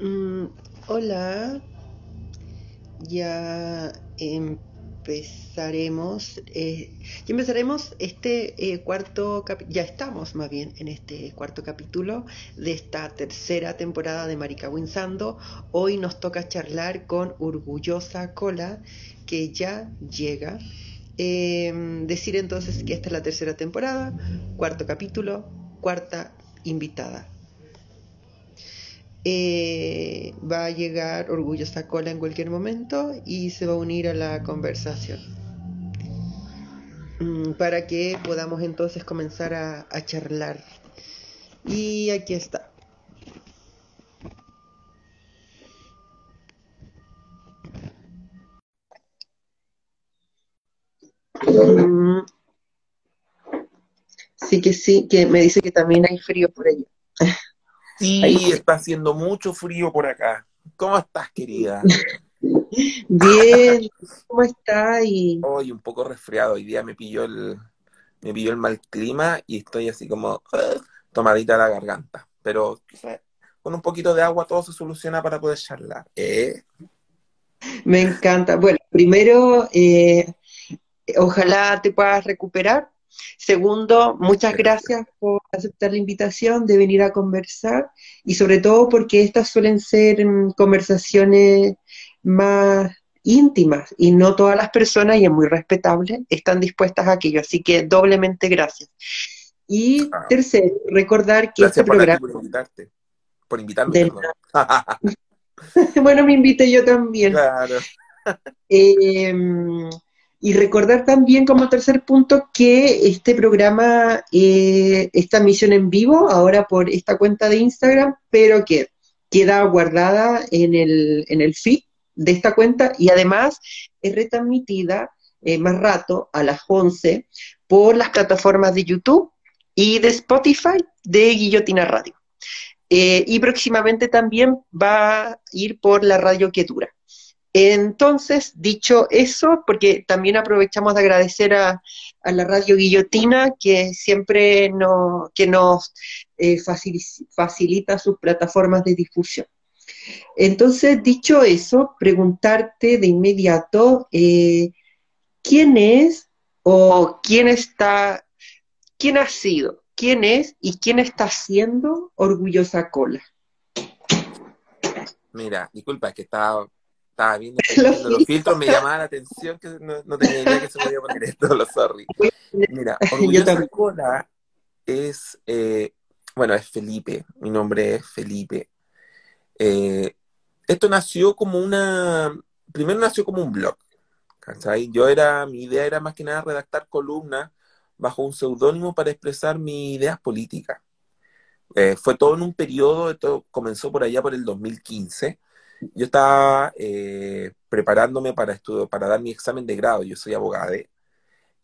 Mm, hola, ya empezaremos, eh, ya empezaremos este eh, cuarto capítulo, ya estamos más bien en este cuarto capítulo de esta tercera temporada de Marica Winsando. Hoy nos toca charlar con Orgullosa Cola, que ya llega. Eh, decir entonces que esta es la tercera temporada, cuarto capítulo, cuarta invitada. Eh, va a llegar Orgullosa Cola en cualquier momento y se va a unir a la conversación. Mm, para que podamos entonces comenzar a, charlar. Y aquí está. Mm. Sí que sí, que me dice que también hay frío por allá. Sí, Ahí. está haciendo mucho frío por acá. ¿Cómo estás, querida? Bien, ¿cómo está? Y Hoy un poco resfriado. Hoy día me pilló el, me pilló el mal clima y estoy así como tomadita la garganta. Pero con un poquito de agua todo se soluciona para poder charlar. ¿Eh? me encanta. Bueno, primero, eh, ojalá te puedas recuperar. Segundo, muchas gracias por aceptar la invitación de venir a conversar y sobre todo porque estas suelen ser mm, conversaciones más íntimas y no todas las personas, y es muy respetable, están dispuestas a aquello. Así que doblemente gracias. Y Ah. tercero, recordar que este Gracias programa... por invitarte. Por invitarme. Bueno, me invité yo también. Claro. Eh, y recordar también como tercer punto que este programa, eh, esta misión en vivo, ahora por esta cuenta de Instagram, pero que queda guardada en el, en el feed de esta cuenta y además es retransmitida eh, más rato a las 11 por las plataformas de YouTube y de Spotify de Guillotina Radio. Eh, y próximamente también va a ir por la radio que dura. Entonces, dicho eso, porque también aprovechamos de agradecer a, a la radio Guillotina que siempre no, que nos eh, facil- facilita sus plataformas de difusión. Entonces, dicho eso, preguntarte de inmediato eh, quién es o quién está, quién ha sido, quién es y quién está siendo Orgullosa Cola. Mira, disculpa, es que estaba, estaba viendo, Los viendo los filtros, me llamaba la atención que no, no tenía idea que se podía poner esto, lo sorry. Mira, Orgullosa. Cola es, eh, bueno, es Felipe, mi nombre es Felipe. Eh, esto nació como una, primero nació como un blog, ¿cachai? Yo era, mi idea era más que nada redactar columnas bajo un seudónimo para expresar mis ideas políticas. Eh, fue todo en un periodo, esto comenzó por allá por el 2015. Yo estaba eh, preparándome para estudio, para dar mi examen de grado, yo soy abogado,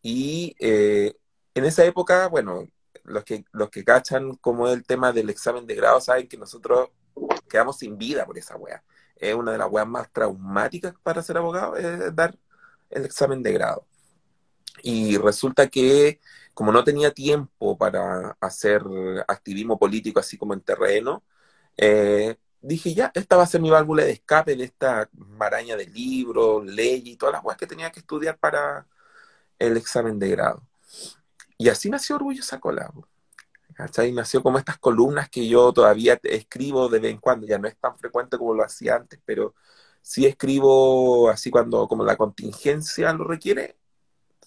y eh, en esa época, bueno, los que, los que cachan como el tema del examen de grado saben que nosotros quedamos sin vida por esa wea. Es una de las weas más traumáticas para ser abogado, es dar el examen de grado. Y resulta que como no tenía tiempo para hacer activismo político así como en terreno, eh, dije ya, esta va a ser mi válvula de escape de esta maraña de libros, leyes y todas las weas que tenía que estudiar para el examen de grado. Y así nació Orgullosa Cola. po. ¿Cachai? Nació como estas columnas que yo todavía escribo de vez en cuando, ya no es tan frecuente como lo hacía antes, pero sí escribo así cuando como la contingencia lo requiere,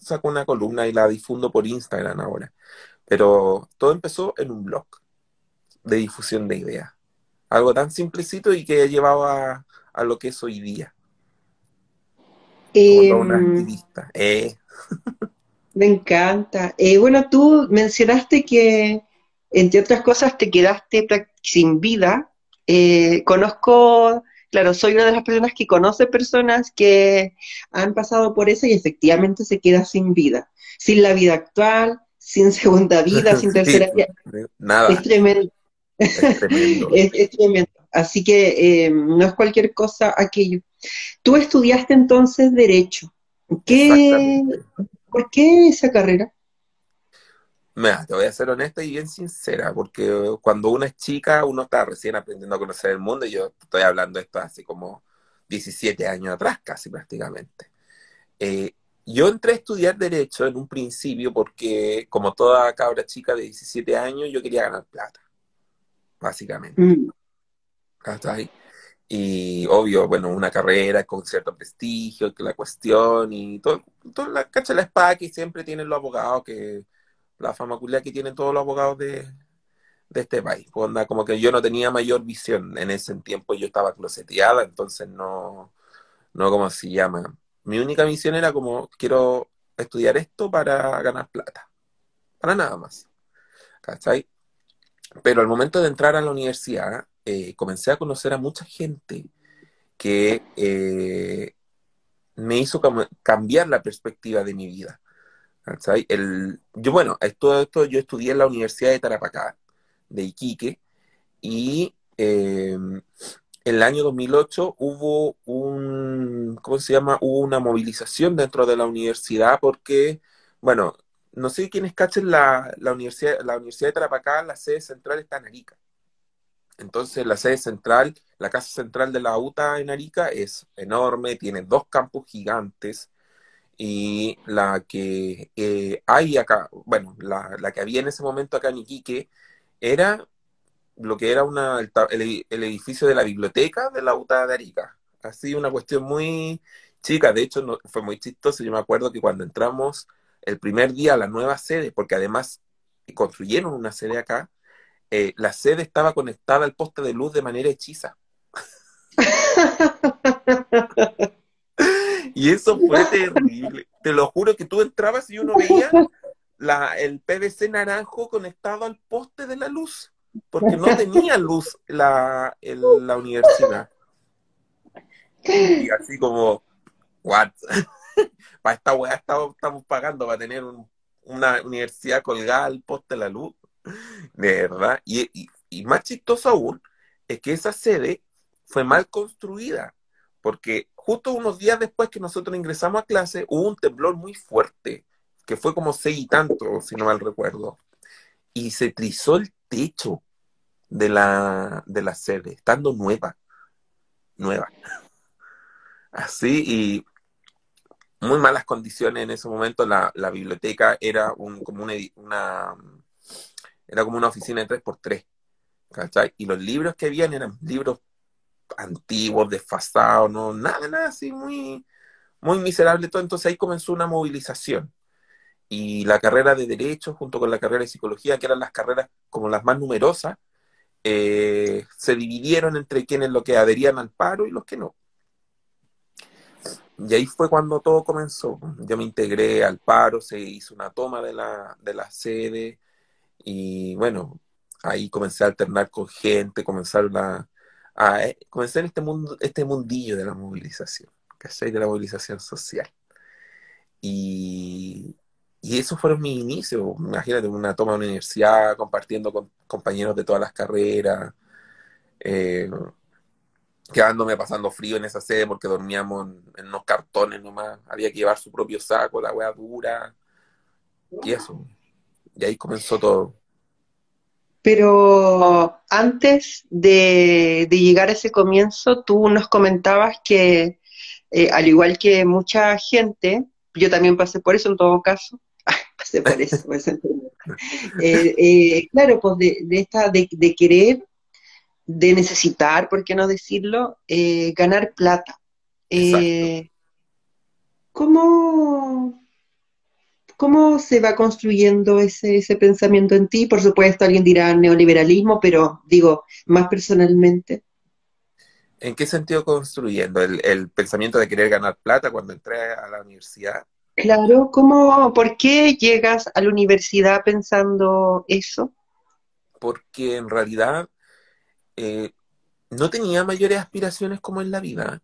saco una columna y la difundo por Instagram ahora. Pero todo empezó en un blog de difusión de ideas. Algo tan simplecito y que ha llevado a, a lo que es hoy día, como toda una Em, activista. Eh, Me encanta. Eh, bueno, tú mencionaste que, entre otras cosas, te quedaste sin vida. Eh, conozco, claro, soy una de las personas que conoce personas que han pasado por eso y efectivamente se queda sin vida. Sin la vida actual, sin segunda vida, sin tercera vida. nada, Es tremendo. Es tremendo. Es, es tremendo. Así que eh, no es cualquier cosa aquello. Tú estudiaste entonces Derecho. ¿Qué. ¿Por qué esa carrera? Mira, te voy a ser honesta y bien sincera, porque cuando uno es chica, uno está recién aprendiendo a conocer el mundo, y yo estoy hablando de esto así como 17 años atrás, casi prácticamente. Eh, yo entré a estudiar Derecho en un principio porque, como toda cabra chica de 17 años, yo quería ganar plata, básicamente. Mm. ahí? Y obvio, bueno, una carrera con cierto prestigio, que la cuestión y todo, toda la cacha la espada que siempre tienen los abogados, que la fama que tienen todos los abogados de, este país. Pues como que yo no tenía mayor visión en ese tiempo, yo estaba closeteada, entonces no, no como se llama. Mi única misión era como, quiero estudiar esto para ganar plata, para nada más. ¿Cachai? Pero al momento de entrar a la universidad, eh, comencé a conocer a mucha gente que eh, me hizo cambiar la perspectiva de mi vida. El, yo, bueno, todo esto yo estudié en la Universidad de Tarapacá, de Iquique, y em, en el año 2008 hubo un, ¿cómo se llama? Hubo una movilización dentro de la universidad porque, bueno, no sé quiénes cachen la, la, universidad, la Universidad de Tarapacá, la sede central está en Arica. Entonces la sede central, la casa central de la UTA en Arica es enorme, tiene dos campus gigantes y la que eh, hay acá, bueno, la, que había en ese momento acá en Iquique era lo que era una, el, edificio de la biblioteca de la UTA de Arica. Así una cuestión muy chica, de hecho no, fue muy chistoso, yo me acuerdo que cuando entramos el primer día la nueva sede, porque además construyeron una sede acá, eh, la sede estaba conectada al poste de luz de manera hechiza. y eso fue terrible. Te lo juro que tú entrabas y uno veía la, el PVC naranjo conectado al poste de la luz, porque no tenía luz la, la universidad. Y así como, what? para esta weá estamos, estamos pagando para tener una universidad colgada al poste de la luz. De verdad. Y, más chistoso aún es que esa sede fue mal construida, porque justo unos días después que nosotros ingresamos a clase hubo un temblor muy fuerte, que fue como seis y tanto, si no mal recuerdo, y se trizó el techo de la, de la sede, estando nueva, nueva. Así, y muy malas condiciones en ese momento, la, biblioteca era un, como una, una era como una oficina de 3x3. ¿cachai? Y los libros que habían eran libros antiguos, desfasados, no, nada, nada así, muy, muy miserable todo. Entonces ahí comenzó una movilización. Y la carrera de Derecho, junto con la carrera de Psicología, que eran las carreras como las más numerosas, eh, se dividieron entre quienes lo que adherían al paro y los que no. Y ahí fue cuando todo comenzó. Yo me integré al paro, se hizo una toma de la, de la sede, y bueno, ahí comencé a alternar con gente, comenzar a, a eh, comencé en este mundo, este mundillo de la movilización, ¿cachai? De la movilización social. Y, y esos fueron mis inicios. Imagínate, una toma de universidad, compartiendo con compañeros de todas las carreras, eh, quedándome pasando frío en esa sede porque dormíamos en, unos cartones nomás. Había que llevar su propio saco, la wea dura. Y eso. Y ahí comenzó todo. Pero antes de, llegar a ese comienzo, tú nos comentabas que, eh, al igual que mucha gente, yo también pasé por eso en todo caso, pasé por eso, eh, eh, claro, pues de, esta, de, de, querer, de necesitar, ¿por qué no decirlo?, ganar plata. ¿Cómo, ¿Cómo se va construyendo ese, ese pensamiento en ti? Por supuesto, alguien dirá neoliberalismo, pero digo, más personalmente. ¿En qué sentido construyendo? ¿El, pensamiento de querer ganar plata cuando entré a la universidad? Claro, ¿cómo, ¿por qué llegas a la universidad pensando eso? Porque en realidad eh, no tenía mayores aspiraciones como en la vida.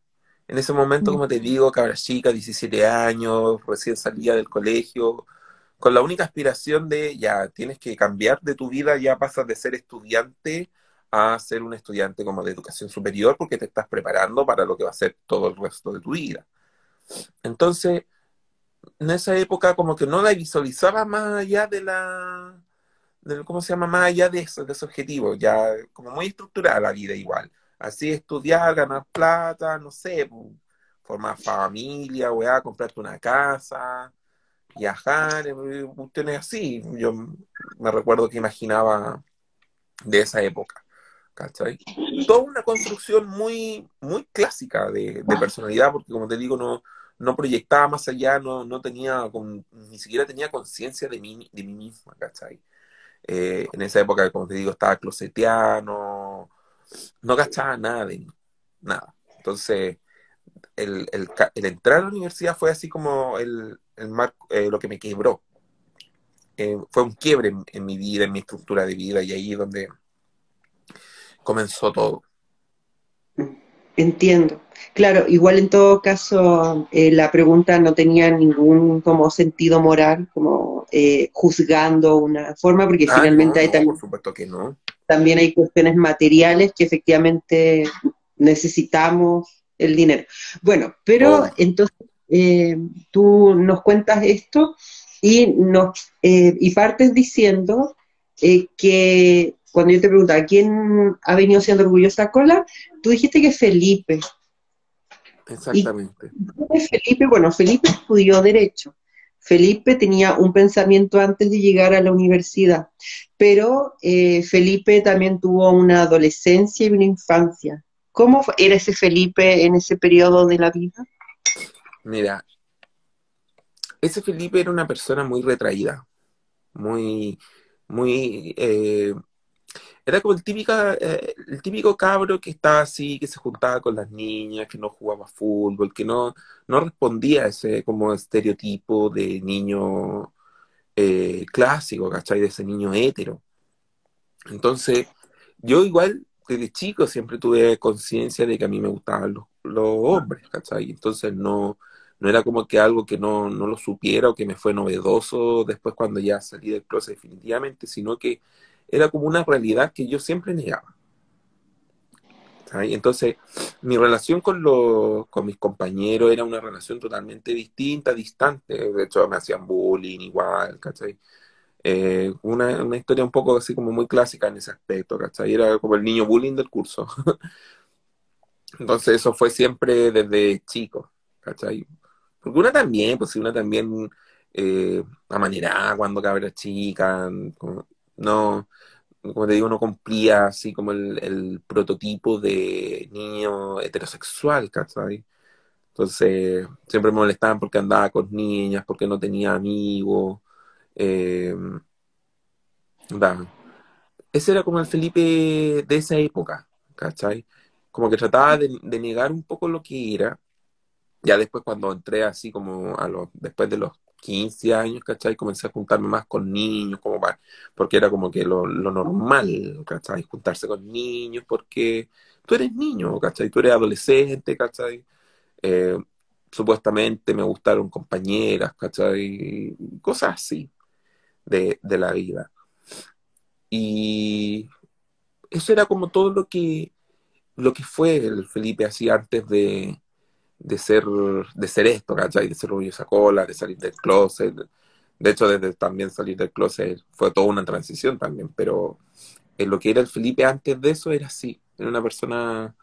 En ese momento, como te digo, cabra chica, 17 años, recién salía del colegio, con la única aspiración de ya tienes que cambiar de tu vida, ya pasas de ser estudiante a ser un estudiante como de educación superior porque te estás preparando para lo que va a ser todo el resto de tu vida. Entonces, en esa época como que no la visualizaba más allá de la, ¿cómo se llama? Más allá de, eso, de ese objetivo, ya como muy estructurada la vida igual. Así estudiar, ganar plata, no sé, formar familia, weá, comprarte una casa, viajar, eh, cuestiones así. Yo me recuerdo que imaginaba de esa época. ¿Cachai? Toda una construcción muy, muy clásica de, personalidad, porque como te digo, no, no proyectaba más allá, no, no tenía, ni siquiera tenía conciencia de mí, de mí misma, ¿cachai? Eh, en esa época, como te digo, estaba closeteano, no gastaba nada de nada. Entonces, el, entrar a la universidad fue así como el, marco, eh, lo que me quebró. Eh, fue un quiebre en, mi vida, en mi estructura de vida, y ahí es donde comenzó todo. Entiendo. Claro, igual en todo caso eh, la pregunta no tenía ningún como sentido moral, como juzgando una forma, porque ah, finalmente hay también, por supuesto que no. también hay cuestiones materiales que efectivamente necesitamos el dinero. Bueno, pero entonces eh, tú nos cuentas esto y, nos, eh, y partes diciendo eh, que cuando yo te preguntaba quién ha venido siendo orgullosa Cola, tú dijiste que Felipe. Exactamente. Felipe, bueno, Felipe estudió Derecho. Felipe tenía un pensamiento antes de llegar a la universidad, pero Felipe también tuvo una adolescencia y una infancia. ¿Cómo era ese Felipe en ese periodo de la vida? Mira, ese Felipe era una persona muy retraída, muy, muy, eh, era como el, típica, eh, el típico cabro que estaba así, que se juntaba con las niñas, que no jugaba fútbol, que no, no respondía a ese como estereotipo de niño eh, clásico, ¿cachai? De ese niño hétero. Entonces, yo igual desde chico siempre tuve conciencia de que a mí me gustaban los, hombres, ¿cachai? Entonces no, no era como que algo que no, no, lo supiera o que me fue novedoso después cuando ya salí del closet definitivamente, sino que era como una realidad que yo siempre negaba. Entonces, mi relación con, los, con mis compañeros era una relación totalmente distinta, distante. De hecho, me hacían bullying igual, ¿cachai? Eh, una, una, historia un poco así como muy clásica en ese aspecto, ¿cachai? Era como el niño bullying del curso. Entonces eso fue siempre desde chico, ¿cachai? Porque una también, pues una también eh, manera cuando cabra chica, no, como te digo, no cumplía así como el, prototipo de niño heterosexual, ¿cachai? Entonces siempre me molestaban porque andaba con niñas, porque no tenía amigos, eh, ese era como el Felipe de esa época, ¿cachai? Como que trataba de, negar un poco lo que era. Ya después cuando entré así como a los, después de los 15 años, ¿cachai? Comencé a juntarme más con niños, como porque era como que lo, normal, ¿cachai? Juntarse con niños, porque tú eres niño, ¿cachai? Tú eres adolescente, ¿cachai? Eh, supuestamente me gustaron compañeras, ¿cachai? Cosas así de, la vida. Y eso era como todo lo que, lo que fue el Felipe así antes de, de ser, de ser esto, ¿cachai? De ser esa Cola, de salir del closet. De hecho, desde también salir del closet fue toda una transición también, pero en lo que era el Felipe antes de eso era así, era una persona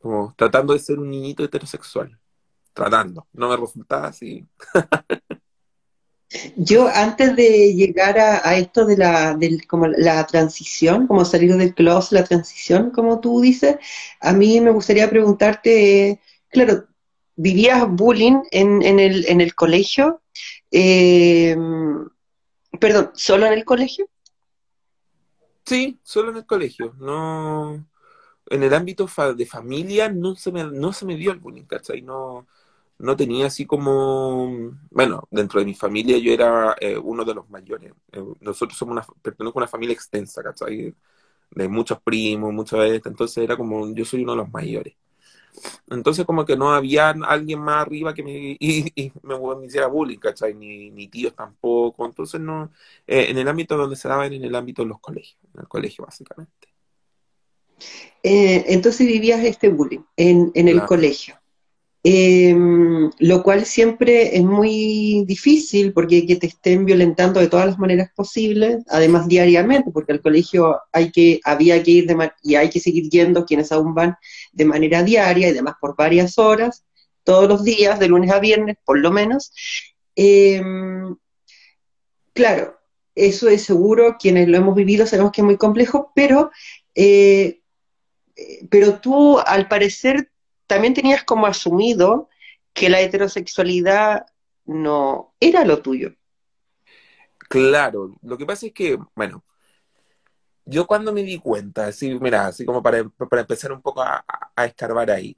como tratando de ser un niñito heterosexual, tratando, no me resultaba así. Yo antes de llegar a, esto de la, como la transición, como salir del closet, la transición, como tú dices, a mí me gustaría preguntarte, claro, ¿vivías bullying en, el colegio? Eh, perdón, ¿solo en el colegio? Sí, solo en el colegio. No, en el ámbito de familia no se me, no se me dio el bullying, ¿cachai? No, no tenía así como, bueno, dentro de mi familia yo era eh, uno de los mayores. Eh, nosotros somos una, pertenecemos a una familia extensa, ¿cachai? De muchos primos, muchas veces, entonces era como, yo soy uno de los mayores. Entonces como que no había alguien más arriba que me, y, me, hiciera bullying, ¿cachai? Ni, ni, tíos tampoco. Entonces no, eh, en el ámbito donde se daba, en el ámbito de los colegios, en el colegio básicamente. entonces vivías este bullying en, en el colegio. Em, lo cual siempre es muy difícil porque que te estén violentando de todas las maneras posibles, además diariamente, porque al colegio hay que, había que ir de y hay que seguir yendo quienes aún van de manera diaria y además por varias horas, todos los días, de lunes a viernes, por lo menos. Em, claro, eso es seguro, quienes lo hemos vivido sabemos que es muy complejo, pero, eh, pero tú al parecer también tenías como asumido que la heterosexualidad no era lo tuyo. Claro, lo que pasa es que, bueno, yo cuando me di cuenta, así, mira, así como para, empezar un poco a, escarbar ahí,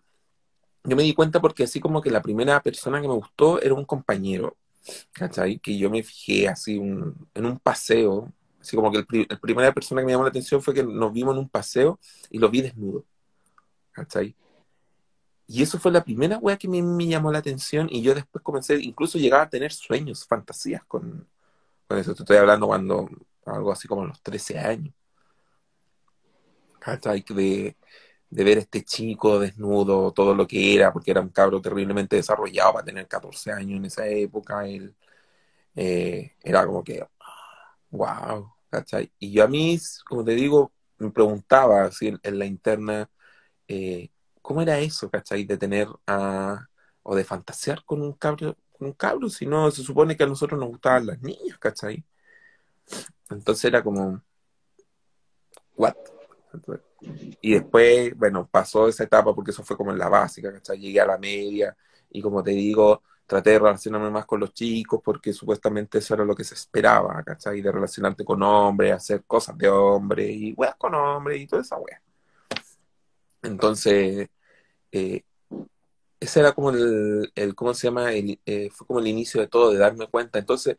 yo me di cuenta porque así como que la primera persona que me gustó era un compañero, ¿cachai? Que yo me fijé así en un paseo, así como que el, la primera persona que me llamó la atención fue que nos vimos en un paseo y lo vi desnudo, ¿cachai? Y eso fue la primera wea que me, llamó la atención y yo después comencé, incluso llegaba a tener sueños, fantasías con, eso. Te estoy hablando cuando, algo así como a los 13 años. De, de ver este chico desnudo, todo lo que era, porque era un cabro terriblemente desarrollado para tener 14 años en esa época. Él, eh, era como que, wow, ¿cachai? Y yo a mí, como te digo, me preguntaba así en, la interna, eh, ¿cómo era eso, cachai? De tener a, o de fantasear con un cabro, con un cabro, si no, se supone que a nosotros nos gustaban las niñas, cachai? Entonces era como, ¿what? Y después, bueno, pasó esa etapa porque eso fue como en la básica, ¿cachai? Llegué a la media y como te digo, traté de relacionarme más con los chicos porque supuestamente eso era lo que se esperaba, ¿cachai? De relacionarte con hombres, hacer cosas de hombre y weas con hombres y toda esa wea. Entonces, eh, ese era como el, ¿cómo se llama? Eh, fue como el inicio de todo, de darme cuenta. Entonces,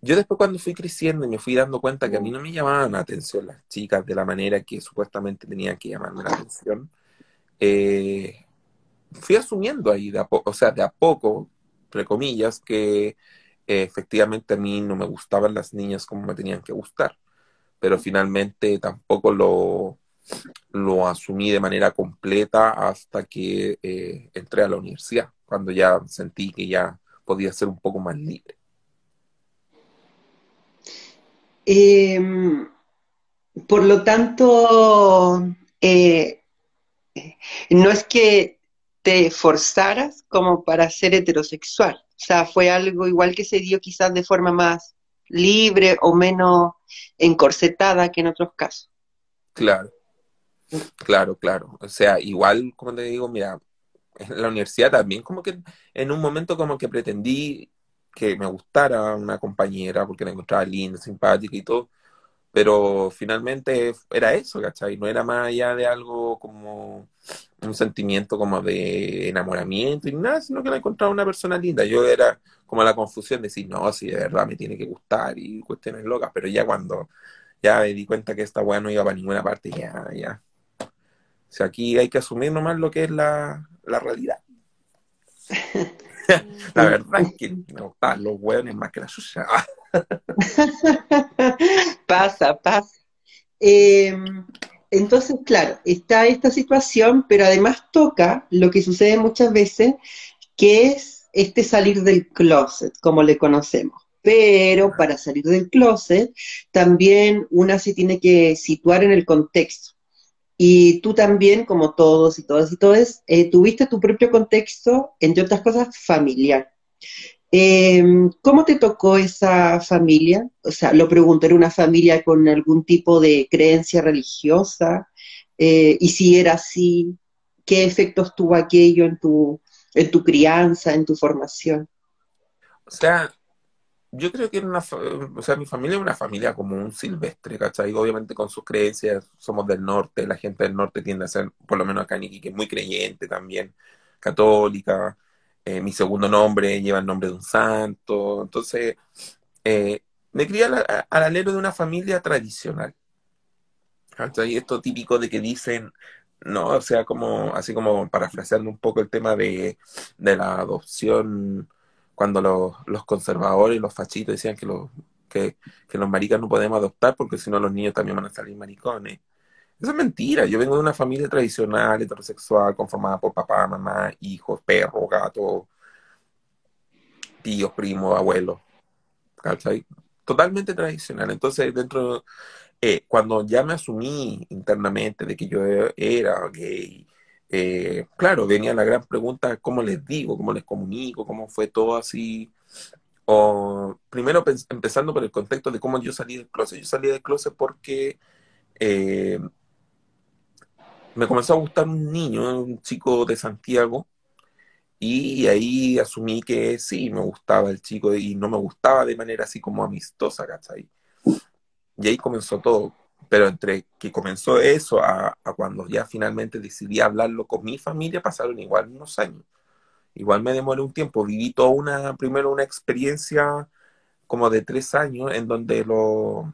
yo después cuando fui creciendo y me fui dando cuenta que a mí no me llamaban la atención las chicas de la manera que supuestamente tenían que llamarme la atención, eh, fui asumiendo ahí, de a o sea, de a poco, entre comillas, que efectivamente a mí no me gustaban las niñas como me tenían que gustar, pero finalmente tampoco lo, lo asumí de manera completa hasta que eh, entré a la universidad, cuando ya sentí que ya podía ser un poco más libre. Em, por lo tanto, eh, no es que te forzaras como para ser heterosexual, o sea, fue algo igual que se dio quizás de forma más libre o menos encorsetada que en otros casos. Claro. Claro, claro. O sea, igual, como te digo, mira, en la universidad también como que en un momento como que pretendí que me gustara una compañera porque la encontraba linda, simpática y todo, pero finalmente era eso, ¿cachai? No era más allá de algo como un sentimiento como de enamoramiento y nada, sino que la encontraba una persona linda. Yo era como la confusión de decir, no, si de verdad me tiene que gustar y cuestiones locas, pero ya cuando ya me di cuenta que esta weá no iba para ninguna parte, ya, ya, o sea, aquí hay que asumir nomás lo que es la, realidad. la verdad es que me gustan los hueones más que la suya. pasa, pasa. Em, entonces, claro, está esta situación, pero además toca lo que sucede muchas veces, que es este salir del closet, como le conocemos. Pero para salir del closet, también una se tiene que situar en el contexto. Y tú también, como todos y todas y todos, eh, tuviste tu propio contexto, entre otras cosas, familiar. Em, ¿Cómo te tocó esa familia? O sea, lo pregunto, ¿era una familia con algún tipo de creencia religiosa? Eh, y si era así, ¿qué efectos tuvo aquello en tu, en tu crianza, en tu formación? O yo creo que una, o sea, mi familia es una familia como un silvestre, ¿cachai? Obviamente con sus creencias, somos del norte, la gente del norte tiende a ser, por lo menos acá en Iquique, muy creyente también, católica, eh, mi segundo nombre lleva el nombre de un santo, entonces eh, me crié al, alero de una familia tradicional, ¿cachai? Esto típico de que dicen, no, o sea, como, así como parafraseando un poco el tema de, de la adopción cuando los, conservadores y los fachitos decían que los, que, los maricas no podemos adoptar porque si no los niños también van a salir maricones. Eso es mentira. Yo vengo de una familia tradicional, heterosexual, conformada por papá, mamá, hijos, perro, gato, tíos, primos, abuelos. Totalmente tradicional. Entonces, dentro, eh, cuando ya me asumí internamente de que yo era gay, eh, claro, venía la gran pregunta, ¿cómo les digo? ¿Cómo les comunico? ¿Cómo fue todo así? O primero empezando por el contexto de cómo yo salí del closet. Yo salí del closet porque eh, me comenzó a gustar un niño, un chico de Santiago, y ahí asumí que sí, me gustaba el chico y no me gustaba de manera así como amistosa, ¿cachai? Y ahí comenzó todo. Pero entre que comenzó eso a, cuando ya finalmente decidí hablarlo con mi familia, pasaron igual unos años. Igual me demoré un tiempo. Viví toda una, primero una experiencia como de tres años en donde lo,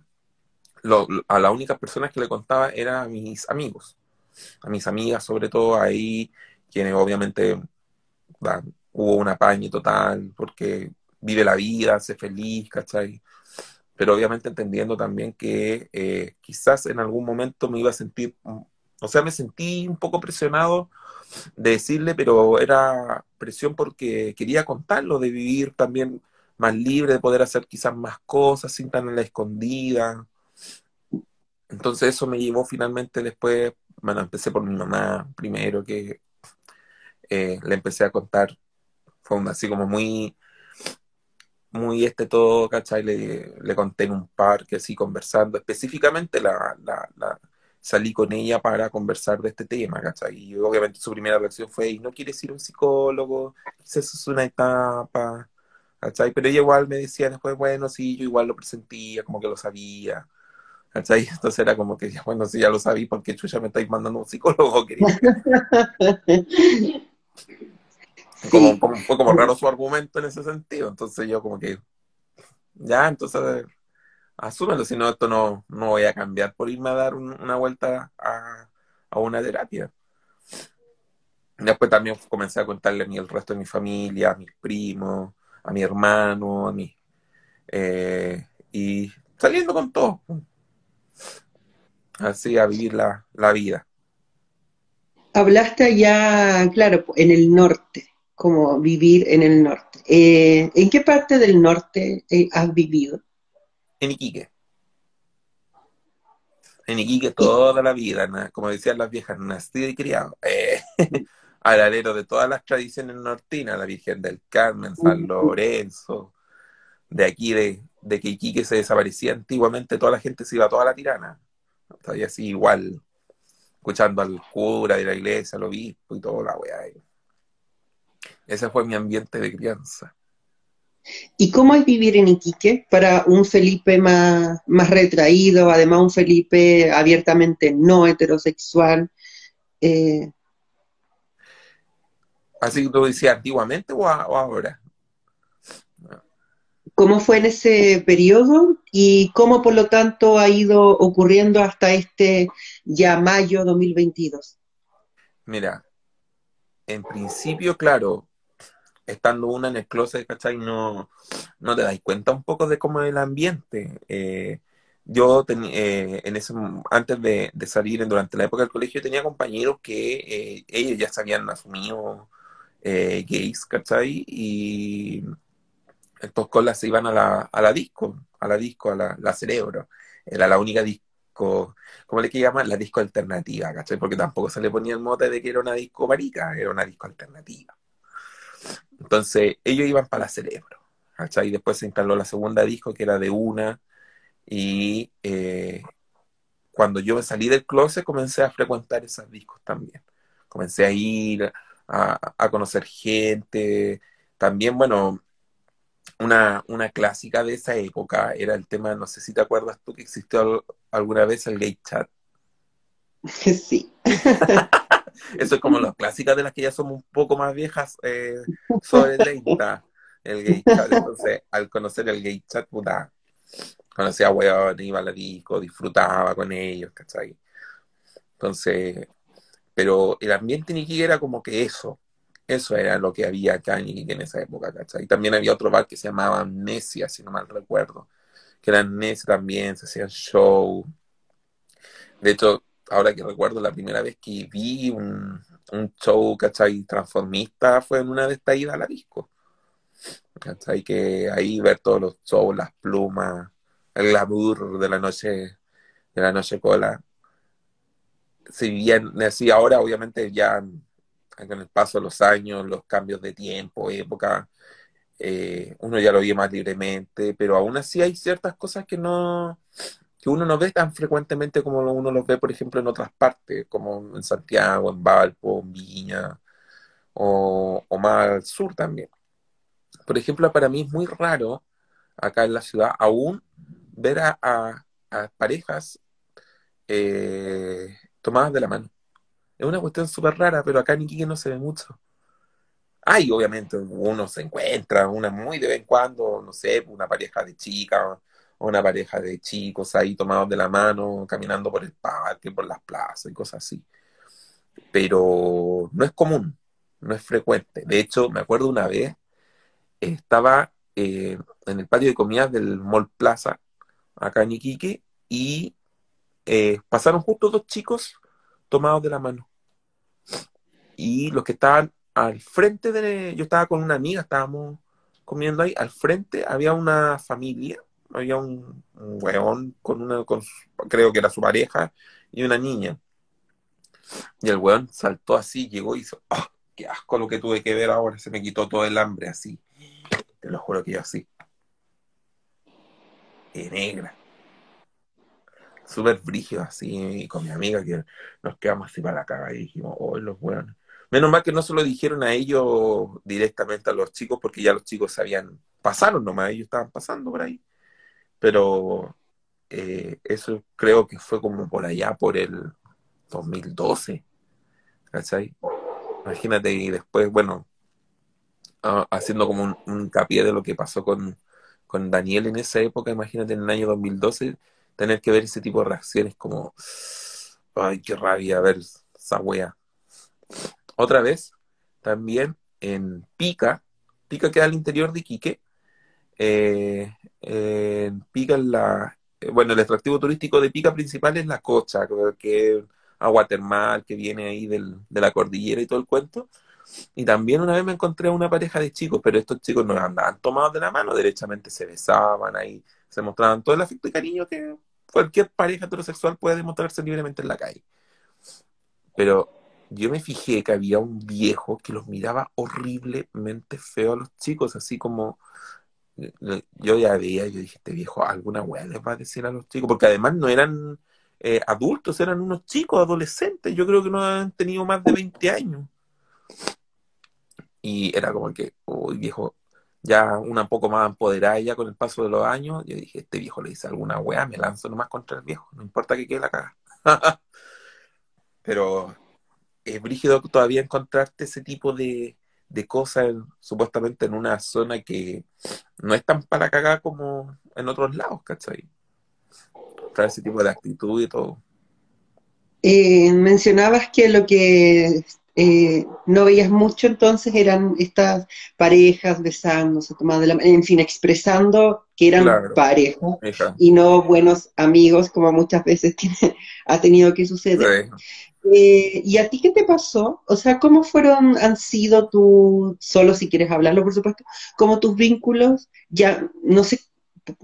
a las únicas personas que le contaba eran a mis amigos a mis amigas, sobre todo ahí, quienes obviamente hubo un apaño total, porque vive la vida, hace feliz, ¿cachai? Pero obviamente entendiendo también que eh, quizás en algún momento me iba a sentir, o sea, me sentí un poco presionado de decirle, pero era presión porque quería contarlo, de vivir también más libre, de poder hacer quizás más cosas sin tan en la escondida. Entonces eso me llevó finalmente después bueno, empecé por mi mamá primero, que eh, le empecé a contar, fue así como muy, muy este todo, ¿cachai? Le, le conté en un parque, así conversando, específicamente la, la, salí con ella para conversar de este tema, ¿cachai? Y obviamente su primera reacción fue, no quieres ir a un psicólogo? Eso es una etapa, ¿cachai? Pero ella igual me decía después, bueno, sí, yo igual lo presentía, como que lo sabía. ¿Cachai? Entonces era como que, bueno, si ya lo sabí, ¿por qué ya me estáis mandando un psicólogo, como, fue como raro su argumento en ese sentido. Entonces yo como que, ya, entonces asúmelo, si no, esto no, no voy a cambiar por irme a dar una vuelta a, una terapia. Después también comencé a contarle a mí el resto de mi familia, a mis primos, a mi hermano, a mí. Eh, y saliendo con todo así a vivir la, vida. Hablaste allá, claro, en el norte, como vivir en el norte. Eh, ¿En qué parte del norte eh, has vivido? En Iquique. En Iquique toda la vida, como decían las viejas, nacido y criado. Eh, al alero de todas las tradiciones nortinas, la Virgen del Carmen, San Lorenzo, de aquí de, de que Iquique se desaparecía antiguamente, toda la gente se iba a toda la tirana. Todavía así igual, escuchando al cura de la iglesia, al obispo y toda la weá. Ese fue mi ambiente de crianza. ¿Y cómo es vivir en Iquique para un Felipe más, más retraído, además un Felipe abiertamente no heterosexual? Eh... ¿Así que tú decías antiguamente o ahora? cómo fue en ese periodo y cómo por lo tanto ha ido ocurriendo hasta este ya mayo 2022. Mira, en principio, claro, estando una en el closet, ¿cachai? No, no te das cuenta un poco de cómo es el ambiente. Eh, yo eh, en ese antes de, salir durante la época del colegio tenía compañeros que eh, ellos ya se habían asumido gays, ¿cachai? Y estos colas se iban a la, a la disco, a la disco, a la, la cerebro. Era la única disco, ¿cómo le que llaman? La disco alternativa, ¿cachai? Porque tampoco se le ponía el mote de que era una disco marica, era una disco alternativa. Entonces, ellos iban para la cerebro, ¿cachai? Después se instaló la segunda disco, que era de una, y eh, cuando yo me salí del closet comencé a frecuentar esas discos también. Comencé a ir a, a conocer gente, también, bueno, una, una clásica de esa época era el tema, no sé si te acuerdas tú que existió alguna vez el gay chat. Sí. Eso es como las clásicas de las que ya somos un poco más viejas eh, sobre el gay chat. Entonces, al conocer el gay chat, puta, conocía a weón, iba a la disco, disfrutaba con ellos, ¿cachai? Entonces, pero el ambiente ni era como que eso, eso era lo que había acá en, esa época, ¿cachai? Y también había otro bar que se llamaba Amnesia, si no mal recuerdo, que era Amnesia también, se hacían show. De hecho, ahora que recuerdo la primera vez que vi un, un show, ¿cachai? Transformista fue en una de estas idas a la disco. ¿Cachai? Que ahí ver todos los shows, las plumas, el glamour de la noche, de la noche cola. Si bien, así ahora obviamente ya con el paso de los años, los cambios de tiempo, época, eh, uno ya lo vive más libremente, pero aún así hay ciertas cosas que no, que uno no ve tan frecuentemente como uno los ve, por ejemplo, en otras partes, como en Santiago, en Valpo, en Viña, o, más al sur también. Por ejemplo, para mí es muy raro acá en la ciudad aún ver a, parejas eh, tomadas de la mano. Es una cuestión súper rara, pero acá en Iquique no se ve mucho. Hay, obviamente, uno se encuentra, una muy de vez en cuando, no sé, una pareja de chicas, una pareja de chicos ahí tomados de la mano, caminando por el parque, por las plazas y cosas así. Pero no es común, no es frecuente. De hecho, me acuerdo una vez, estaba eh, en el patio de comidas del Mall Plaza, acá en Iquique, y eh, pasaron justo dos chicos tomados de la mano. Y los que estaban al frente de... Yo estaba con una amiga, estábamos comiendo ahí, al frente había una familia había un, weón con una, con creo que era su pareja, y una niña. Y el weón saltó así, llegó y hizo, ¡ah! ¡Qué asco lo que tuve que ver ahora! Se me quitó todo el hambre así. Te lo juro que yo así. Y negra. Súper brígido así, con mi amiga que nos quedamos así para la caga y dijimos, oh, los weones. Menos mal que no se lo dijeron a ellos directamente a los chicos, porque ya los chicos sabían, pasaron nomás, ellos estaban pasando por ahí pero eh, eso creo que fue como por allá, por el 2012, ¿cachai? Imagínate, y después, bueno, ah, haciendo como un, un hincapié de lo que pasó con, con Daniel en esa época, imagínate en el año 2012, tener que ver ese tipo de reacciones como, ay, qué rabia ver esa wea. Otra vez, también en Pica, Pica queda al interior de Iquique, eh, Pica la, eh, bueno, el atractivo turístico de Pica principal es la cocha, que agua termal que viene ahí del, de la cordillera y todo el cuento. Y también una vez me encontré a una pareja de chicos, pero estos chicos no andaban tomados de la mano, derechamente se besaban ahí, se mostraban todo el afecto y cariño que cualquier pareja heterosexual puede demostrarse libremente en la calle. Pero yo me fijé que había un viejo que los miraba horriblemente feo a los chicos, así como yo ya veía, yo dije, este viejo, alguna weá les va a decir a los chicos, porque además no eran eh, adultos, eran unos chicos, adolescentes, yo creo que no han tenido más de 20 años. Y era como que, uy, viejo, ya una poco más empoderada ya con el paso de los años, yo dije, este viejo le dice alguna weá, me lanzo nomás contra el viejo, no importa que quede la caga. Pero es brígido todavía encontrarte ese tipo de, de cosas supuestamente en una zona que no es tan para cagar como en otros lados, ¿cachai? Trae ese tipo de actitud y todo. Eh, mencionabas que lo que eh, no veías mucho entonces eran estas parejas besándose, tomando la en fin, expresando que eran parejas y no buenos amigos, como muchas veces tiene, ha tenido que suceder. Eh, ¿Y a ti qué te pasó? O sea, ¿cómo fueron, han sido tus, solo si quieres hablarlo, por supuesto, como tus vínculos, ya, no sé,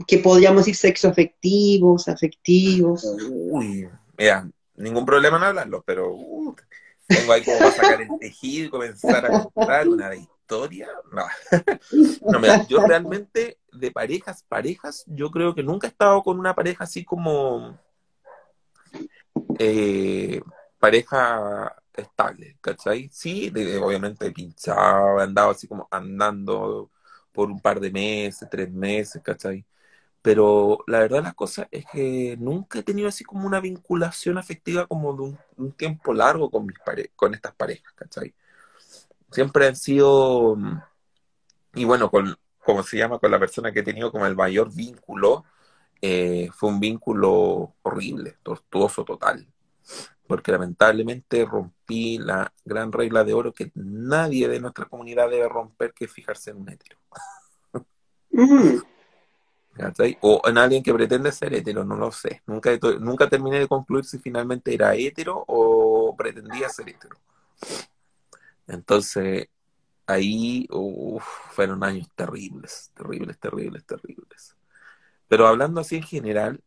que podríamos decir sexo afectivos, afectivos? Uy, mira, ningún problema en hablarlo, pero uh, tengo ahí como sacar el tejido y comenzar a contar una historia. No, no mira, yo realmente de parejas, parejas, yo creo que nunca he estado con una pareja así como... Eh, pareja estable, ¿cachai? Sí, obviamente pinchaba, andaba así como andando por un par de meses, tres meses, ¿cachai? Pero la verdad las cosas es que nunca he tenido así como una vinculación afectiva como de un, tiempo largo con, mis con estas parejas, ¿cachai? Siempre han sido, y bueno, con, como se llama, con la persona que he tenido como el mayor vínculo, eh, fue un vínculo horrible, tortuoso total, porque lamentablemente rompí la gran regla de oro que nadie de nuestra comunidad debe romper, que es fijarse en un hetero. Mm. O en alguien que pretende ser hetero, no lo sé. Nunca, nunca terminé de concluir si finalmente era hetero o pretendía ser hetero. Entonces, ahí fueron años terribles, terribles, terribles, terribles. Pero hablando así en general,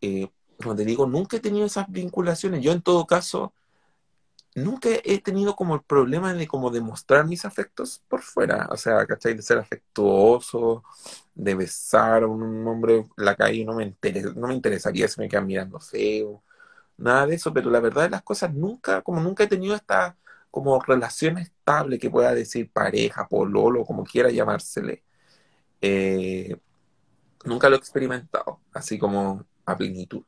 eh, como te digo, nunca he tenido esas vinculaciones. Yo en todo caso, nunca he tenido como el problema de como demostrar mis afectos por fuera. O sea, ¿cachai? De ser afectuoso, de besar a un hombre en la calle, no me, interesa, no me interesaría si me quedan mirando feo, nada de eso, pero la verdad de las cosas nunca, como nunca he tenido esta como relación estable que pueda decir pareja, pololo, como quiera llamársele. Eh, nunca lo he experimentado, así como a plenitud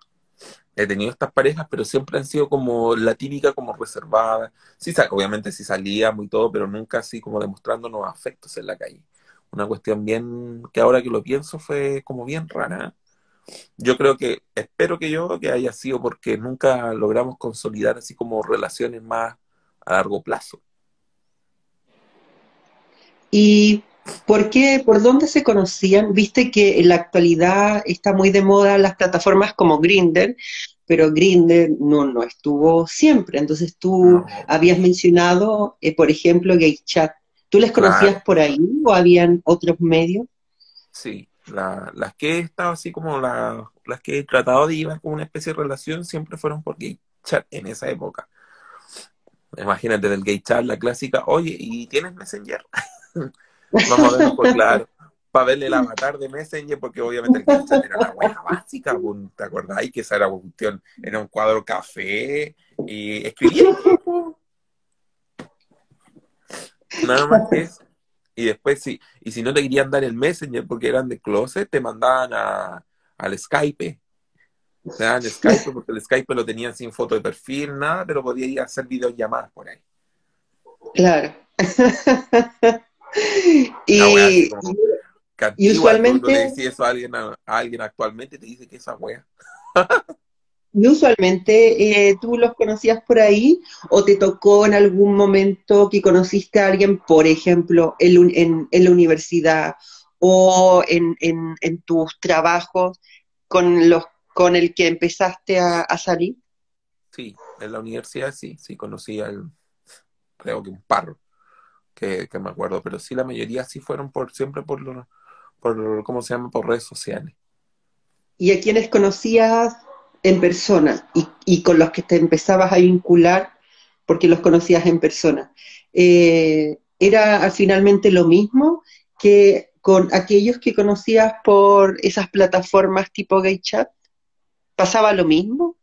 he tenido estas parejas, pero siempre han sido como la típica, como reservada. Sí, obviamente sí salíamos y todo, pero nunca así como demostrándonos afectos en la calle. Una cuestión bien, que ahora que lo pienso fue como bien rara. Yo creo que, espero que yo, que haya sido porque nunca logramos consolidar así como relaciones más a largo plazo. ¿Y por qué, por dónde se conocían? Viste que en la actualidad está muy de moda las plataformas como Grinder, pero Grinder no, no estuvo siempre. Entonces tú habías mencionado, eh, por ejemplo, GayChat. ¿Tú les conocías por ahí o habían otros medios? Sí, las que he estado así como las que he tratado de llevar con una especie de relación siempre fueron por GayChat en esa época. Imagínate del GayChat, la clásica, oye, ¿y tienes Messenger? Vamos a verlo por claro. Para verle el avatar de Messenger, porque obviamente el GayChat era la buena básica, ¿te acordáis? Que esa era cuestión, era un cuadro café y escribía. Nada más que eso. Y después sí, y si no te querían dar el Messenger porque eran de closet, te mandaban al Skype. Te daban Skype porque el Skype lo tenían sin foto de perfil, nada, pero podía ir a hacer videollamadas por ahí. Claro. y, y, usualmente... le decís eso a alguien, a alguien actualmente, te dice que esa wea. Y usualmente eh, tú los conocías por ahí o te tocó en algún momento que conociste a alguien, por ejemplo, en, en, la universidad o en, en, tus trabajos con los con el que empezaste a, salir? Sí, en la universidad sí, sí conocí al, creo que un par que, me acuerdo, pero sí la mayoría sí fueron por siempre por, por ¿cómo se llama? Por redes sociales. ¿Y a quienes conocías en persona y, con los que te empezabas a vincular porque los conocías en persona. Eh, ¿Era finalmente lo mismo que con aquellos que conocías por esas plataformas tipo gay chat? ¿Pasaba lo mismo?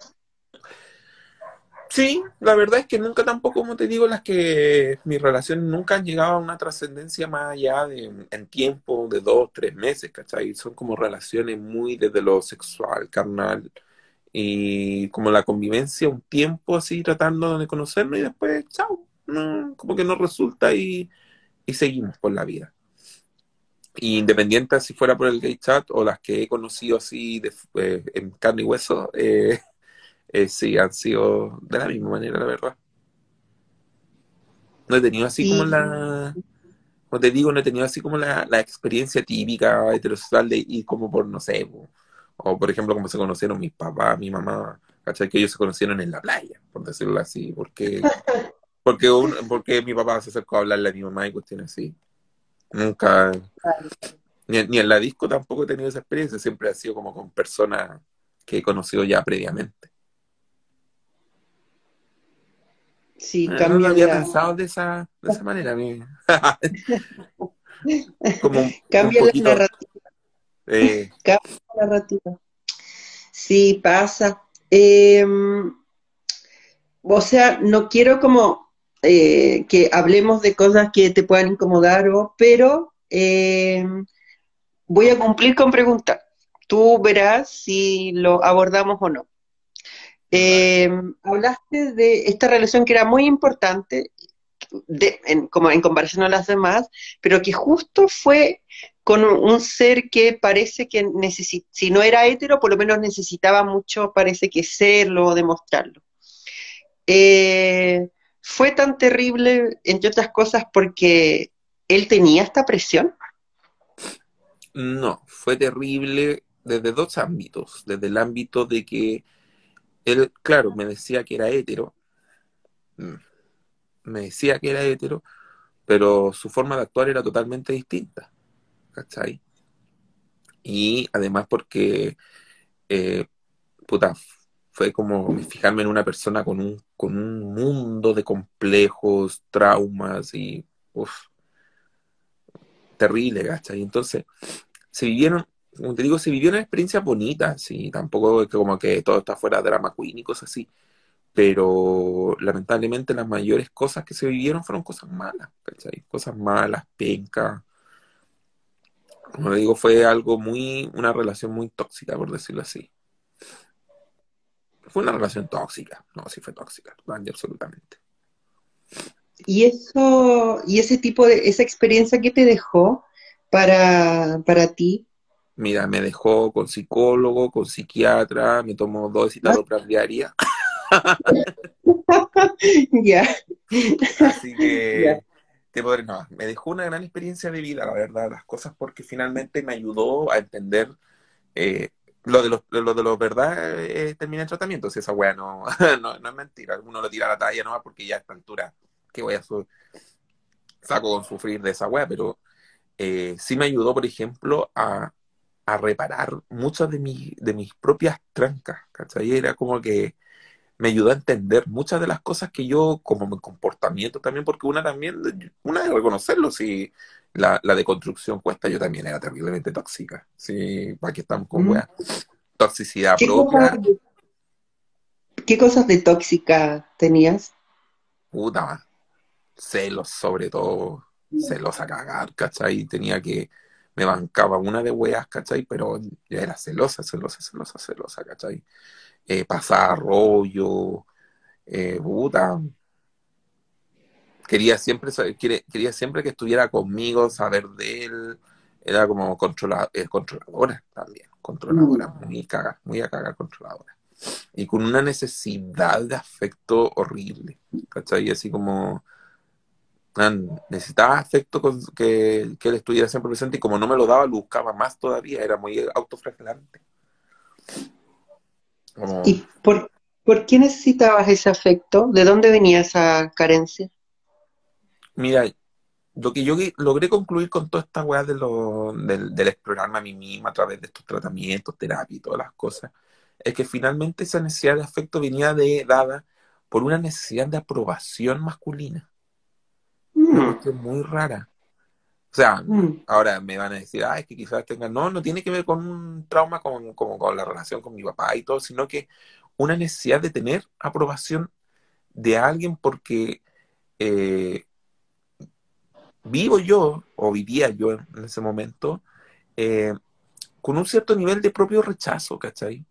Sí, la verdad es que nunca tampoco, como te digo, las que mis relaciones nunca han llegado a una trascendencia más allá de en tiempo de dos, tres meses, ¿cachai? Son como relaciones muy desde lo sexual, carnal, y como la convivencia un tiempo así tratando de conocernos y después, chao, no, como que no resulta y, seguimos por la vida. independiente si fuera por el gay chat o las que he conocido así de, eh, en carne y hueso, eh, eh, sí, han sido de la misma manera, la verdad. No he tenido así como la, como te digo, no he tenido así como la, la experiencia típica heterosexual de ir como por, no sé, o por ejemplo, como se conocieron mis papás, mi mamá, ¿cachai? Que ellos se conocieron en la playa, por decirlo así, porque porque, porque mi papá se acercó a hablarle a mi mamá y cuestiones así. Nunca, ni, ni, en la disco tampoco he tenido esa experiencia, siempre ha sido como con personas que he conocido ya previamente. Sí, ah, no, lo había pensado de esa, de esa manera. como cambia la narrativa eh. narrativa. Sí, pasa. Em, o sea, no quiero como eh, que hablemos de cosas que te puedan incomodar, pero em, voy a cumplir con preguntar. Tú verás si lo abordamos o no. Em, hablaste de esta relación que era muy importante, como en comparación a las demás, pero que justo fue con un ser que parece que si no era hetero, por lo menos necesitaba mucho, parece que serlo o demostrarlo. Eh, fue tan terrible, entre otras cosas, porque él tenía esta presión. No, fue terrible desde dos ámbitos. Desde el ámbito de que él, claro, me decía que era hétero. Mm, me decía que era hétero, pero su forma de actuar era totalmente distinta. ¿Cachai? Y además porque, eh, puta, fue como fijarme en una persona con un, con un mundo de complejos, traumas y, terrible, ¿cachai? Entonces, se vivieron, como te digo, se vivieron experiencias bonitas, y tampoco es como que todo está fuera de drama queen y cosas así, pero lamentablemente las mayores cosas que se vivieron fueron cosas malas, ¿cachai? Cosas malas, pencas. Como le digo, fue algo muy, una relación muy tóxica, por decirlo así. Fue una relación tóxica, no, sí fue tóxica, absolutamente. Y eso, y ese tipo de, esa experiencia que te dejó para, para ti. Mira, me dejó con psicólogo, con psiquiatra, me tomó dos citalopras diarias. ya. Así que te podré, no, me dejó una gran experiencia de vida, la verdad, las cosas, porque finalmente me ayudó a entender eh, lo de los, lo de los verdad eh, termina el tratamiento. Si esa weá no, no, no, es mentira, uno lo tira a la talla nomás porque ya a esta altura que voy a saco con sufrir de esa weá, pero eh, sí me ayudó, por ejemplo, a, reparar muchas de, de mis propias trancas, ¿cachai? Era como que me ayudó a entender muchas de las cosas que yo, como mi comportamiento también, porque una también, una de reconocerlo, si la, la deconstrucción cuesta, yo también era terriblemente tóxica, sí, para que estamos con mm. toxicidad propia. ¿Qué cosas de tóxica tenías? Puta, celos sobre todo, celos a cagar, ¿cachai? Tenía que, me bancaba una de weas, ¿cachai? Pero ya era celosa, celosa, celosa, celosa, ¿cachai? Eh, pasaba rollo, eh, puta. Quería siempre, quería, siempre que estuviera conmigo, saber de él. Era como controla, eh, controladora también, controladora, mm. muy caga, muy a cagar controladora. Y con una necesidad de afecto horrible, ¿cachai? Así como, necesitaba afecto con que, él estuviera siempre presente y como no me lo daba, lo buscaba más todavía, era muy autoflagelante. ¿Y por, qué necesitabas ese afecto? ¿De dónde venía esa carencia? Mira, lo que yo logré concluir con toda esta weá de del, del, explorarme a mí misma a través de estos tratamientos, terapia y todas las cosas, es que finalmente esa necesidad de afecto venía de, dada por una necesidad de aprobación masculina. Una cuestión muy rara. O sea, mm. ahora me van a decir, es que quizás tenga. No, no tiene que ver con un trauma con, con, la relación con mi papá y todo, sino que una necesidad de tener aprobación de alguien porque eh, vivo yo, o vivía yo en ese momento, eh, con un cierto nivel de propio rechazo, ¿cachai?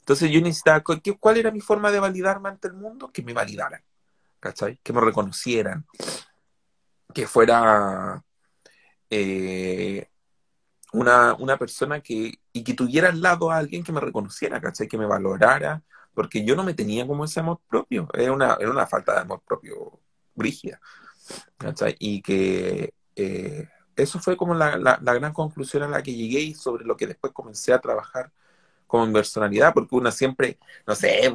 Entonces yo necesitaba, ¿cuál era mi forma de validarme ante el mundo? Que me validaran, ¿cachai? Que me reconocieran, que fuera eh, una, una, persona que, y que tuviera al lado a alguien que me reconociera, ¿cachai? Que me valorara, porque yo no me tenía como ese amor propio, era una, era una falta de amor propio brígida, ¿cachai? Y que eh, eso fue como la, la, gran conclusión a la que llegué y sobre lo que después comencé a trabajar como personalidad, porque una siempre, no sé.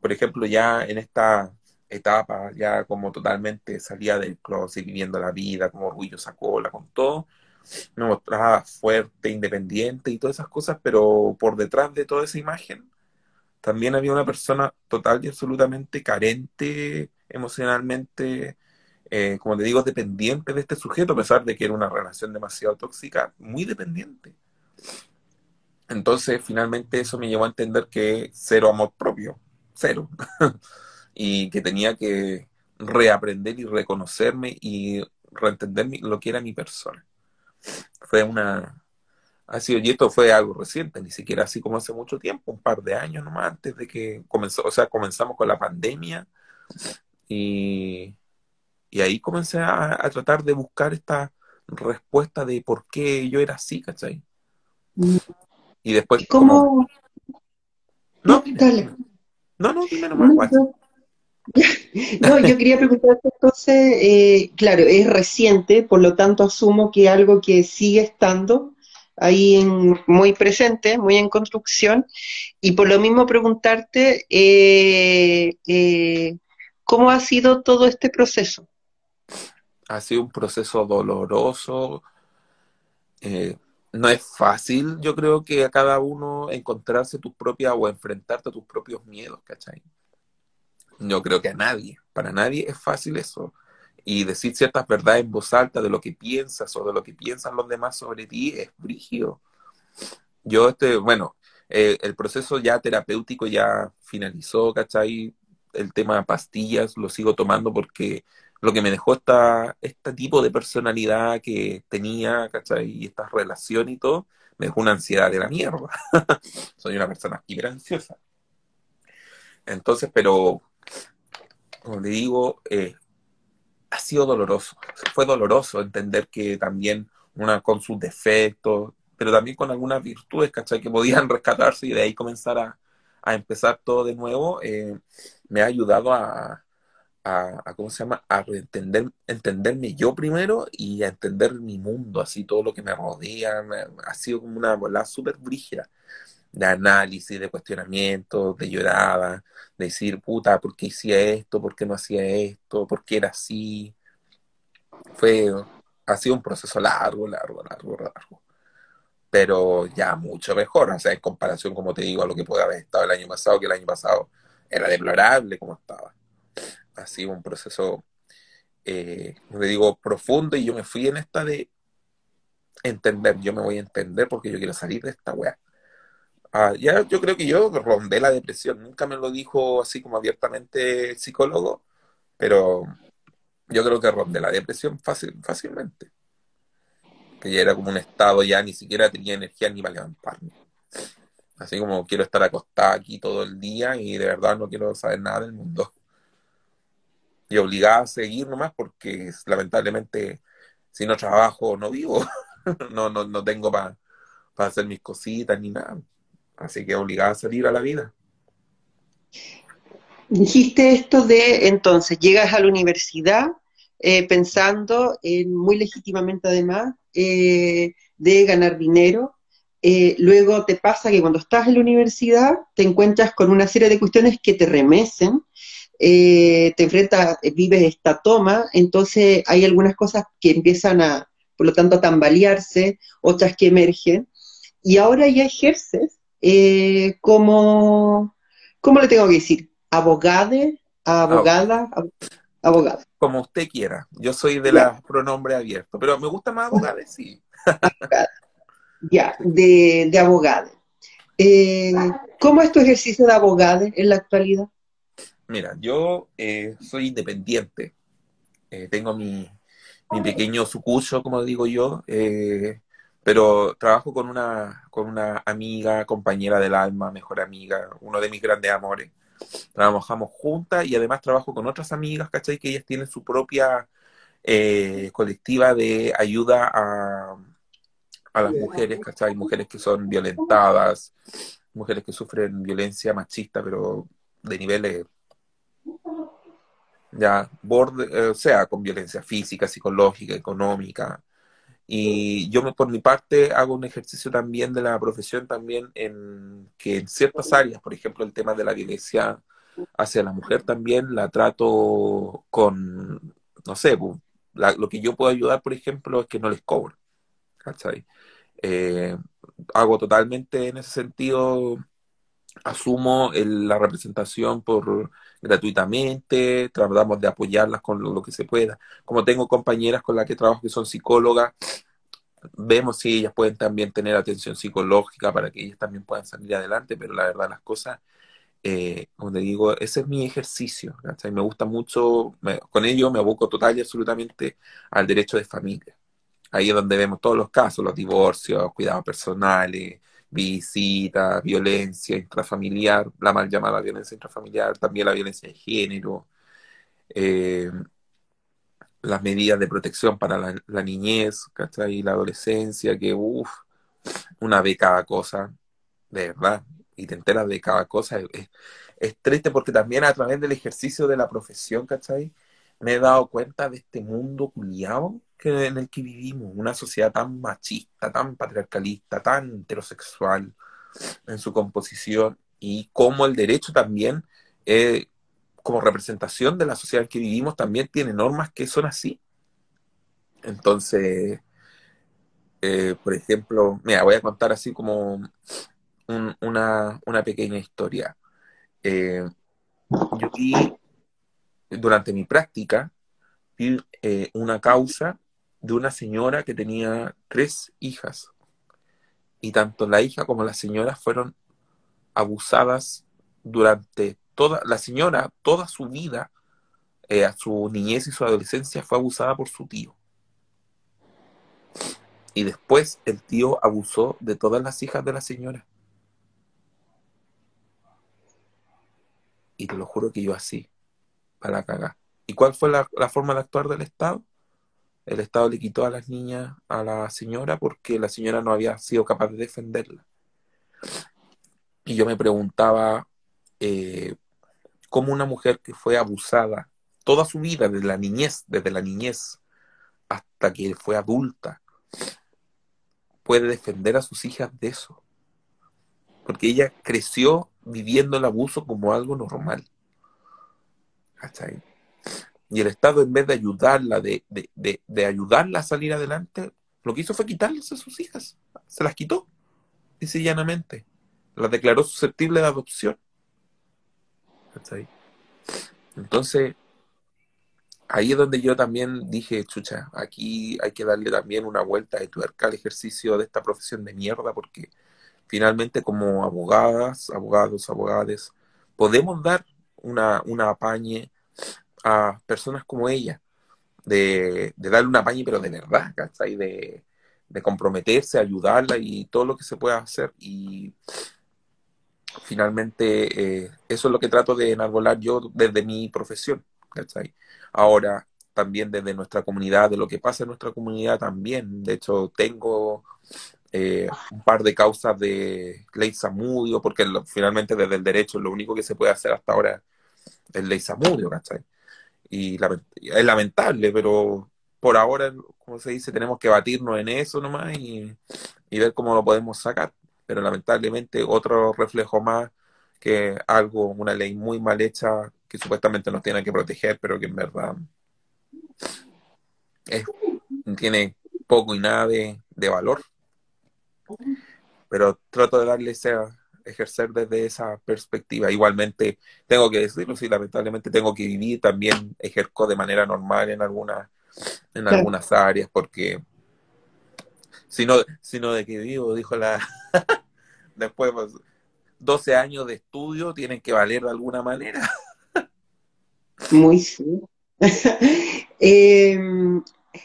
Por ejemplo, ya en esta etapa, ya como totalmente salía del closet, viviendo la vida, como orgullo sacó la con todo, me mostraba fuerte, independiente y todas esas cosas, pero por detrás de toda esa imagen también había una persona total y absolutamente carente emocionalmente, eh, como te digo, dependiente de este sujeto, a pesar de que era una relación demasiado tóxica, muy dependiente. Entonces, finalmente eso me llevó a entender que cero amor propio, cero. y que tenía que reaprender y reconocerme y reentender lo que era mi persona. Fue una... Ha sido, y esto fue algo reciente, ni siquiera así como hace mucho tiempo, un par de años nomás antes de que comenzó, o sea, comenzamos con la pandemia y, y ahí comencé a, tratar de buscar esta respuesta de por qué yo era así, ¿cachai? Mm. Y después... ¿Cómo? No, no, no, dime nomás. no, yo quería preguntarte entonces, eh, claro, es reciente, por lo tanto asumo que algo que sigue estando ahí en, muy presente, muy en construcción, y por lo mismo preguntarte eh, eh, cómo ha sido todo este proceso. Ha sido un proceso doloroso, no es fácil, yo creo que a cada uno encontrarse tus propias o enfrentarte a tus propios miedos, ¿cachai? Yo creo que a nadie, para nadie es fácil eso. Y decir ciertas verdades en voz alta de lo que piensas o de lo que piensan los demás sobre ti es brígido. Yo, este, bueno, eh, el proceso ya terapéutico ya finalizó, ¿cachai? El tema de pastillas lo sigo tomando porque lo que me dejó esta, este tipo de personalidad que tenía, ¿cachai? Y esta relación y todo, me dejó una ansiedad de la mierda. Soy una persona hiperansiosa. Entonces, pero como le digo, eh, ha sido doloroso. Fue doloroso entender que también una con sus defectos, pero también con algunas virtudes, ¿cachai? Que podían rescatarse y de ahí comenzar a, empezar todo de nuevo, eh, me ha ayudado a, a, ¿cómo se llama? A entender, entenderme yo primero y a entender mi mundo, así todo lo que me rodea. ha sido como una bola súper brígida de análisis, de cuestionamiento, de llorada, de decir, puta, ¿por qué hacía esto? ¿Por qué no hacía esto? ¿Por qué era así? Fue, ha sido un proceso largo, largo, largo, largo. Pero ya mucho mejor, o sea, en comparación, como te digo, a lo que puede haber estado el año pasado, que el año pasado era deplorable como estaba. Ha sido un proceso, eh, le digo, profundo y yo me fui en esta de entender, yo me voy a entender porque yo quiero salir de esta weá. Ah, ya yo creo que yo rondé la depresión, nunca me lo dijo así como abiertamente el psicólogo, pero yo creo que rondé la depresión fácil, fácilmente. Que ya era como un estado, ya ni siquiera tenía energía ni para levantarme. Así como quiero estar acostada aquí todo el día y de verdad no quiero saber nada del mundo. Y obligada a seguir nomás porque lamentablemente si no trabajo no vivo. no, no, no tengo para hacer mis cositas ni nada. Así que obligada a salir a la vida. Dijiste esto de, entonces, llegas a la universidad eh, pensando en, muy legítimamente además, eh, de ganar dinero. Eh, luego te pasa que cuando estás en la universidad te encuentras con una serie de cuestiones que te remecen, te enfrentas, vives esta toma, entonces hay algunas cosas que empiezan a, por lo tanto, a tambalearse, otras que emergen, y ahora ya ejerces eh, como, ¿cómo le tengo que decir? ¿Abogade? ¿Abogada? Abogada. Como usted quiera. Yo soy de la pronombre abierto, pero me gusta más abogade, sí. ya, de, de abogade. Eh, ¿Cómo es tu ejercicio de abogade en la actualidad? Mira, yo eh, soy independiente. tengo mi, mi pequeño sucucho, como digo yo, pero trabajo con una, con una amiga, compañera del alma, mejor amiga, uno de mis grandes amores. Trabajamos juntas y además trabajo con otras amigas, ¿cachai? Que ellas tienen su propia eh, colectiva de ayuda a, a las mujeres, ¿cachai? Mujeres que son violentadas, mujeres que sufren violencia machista, pero de niveles ya borde, eh, o sea, con violencia física, psicológica, económica, y yo por mi parte hago un ejercicio también de la profesión también en que en ciertas áreas, por ejemplo el tema de la violencia hacia la mujer también la trato con, no sé, lo que yo puedo ayudar, por ejemplo, es que no les cobro. ¿cachai? Eh, hago totalmente en ese sentido, asumo la representación por gratuitamente, tratamos de apoyarlas con lo, que se pueda. Como tengo compañeras con las que trabajo que son psicólogas, vemos si ellas pueden también tener atención psicológica para que ellas también puedan salir adelante, pero la verdad las cosas, eh, digo, ese es mi ejercicio, Me gusta mucho, con ello me aboco total y absolutamente al derecho de familia. Ahí es donde vemos todos los casos, los divorcios, cuidados personales, visitas, violencia intrafamiliar, la mal llamada violencia intrafamiliar, también la violencia de género, eh, las medidas de protección para la, niñez, ¿cachai? La adolescencia, que uff, una vez cada cosa, de verdad. y te enteras de cada cosa. Es, es, triste porque también a través del ejercicio de la profesión, ¿cachai? Me he dado cuenta de este mundo culiado en el que vivimos, una sociedad tan machista, tan patriarcalista, tan heterosexual en su composición y cómo el derecho también, eh, como representación de la sociedad en que vivimos, también tiene normas que son así. Entonces, eh, por ejemplo, mira, voy a contar así como una, pequeña historia. Eh, yo vi, durante mi práctica, vi una causa de una señora que tenía tres hijas. Y tanto la hija como la señora fueron abusadas durante toda, la señora, toda su vida, a su niñez y su adolescencia, fue abusada por su tío. Y después el tío abusó de todas las hijas de la señora. Y te lo juro que yo así, para cagar. ¿Y cuál fue la, forma de actuar del Estado? El Estado le quitó a las niñas a la señora porque la señora no había sido capaz de defenderla. Y yo me preguntaba eh, cómo una mujer que fue abusada toda su vida, desde la niñez, desde la niñez hasta que fue adulta, puede defender a sus hijas de eso. Porque ella creció viviendo el abuso como algo normal. Y el Estado, en vez de ayudarla, de, ayudarla a salir adelante, lo que hizo fue quitarles a sus hijas. Se las quitó, dice llanamente. Las declaró susceptibles de adopción. Entonces, ahí es donde yo también dije, chucha, aquí hay que darle también una vuelta de tuerca al ejercicio de esta profesión de mierda, porque finalmente como abogadas, abogados, abogadas, podemos dar una, una apañe a personas como ella, de, darle una apañe, pero de verdad, ¿cachai? De, de comprometerse, ayudarla y todo lo que se pueda hacer. Y finalmente eh, eso es lo que trato de enarbolar yo desde mi profesión, ¿cachai? Ahora, también desde nuestra comunidad, de lo que pasa en nuestra comunidad también. De hecho, tengo eh, un par de causas de ley Samudio, porque finalmente desde el derecho lo único que se puede hacer hasta ahora es ley Samudio, ¿cachai? Y es lamentable, pero por ahora, como se dice, tenemos que batirnos en eso nomás y, y ver cómo lo podemos sacar. Pero lamentablemente otro reflejo más que algo, una ley muy mal hecha que supuestamente nos tiene que proteger, pero que en verdad tiene poco y nada de, valor. Pero trato de darle ese, ejercer desde esa perspectiva. Igualmente, tengo que decirlo, sí, lamentablemente tengo que vivir, también ejerzo de manera normal en algunas, en algunas áreas, porque si no, si no de que vivo, dijo la... Después, 12 pues, años de estudio tienen que valer de alguna manera. Muy sí. Em,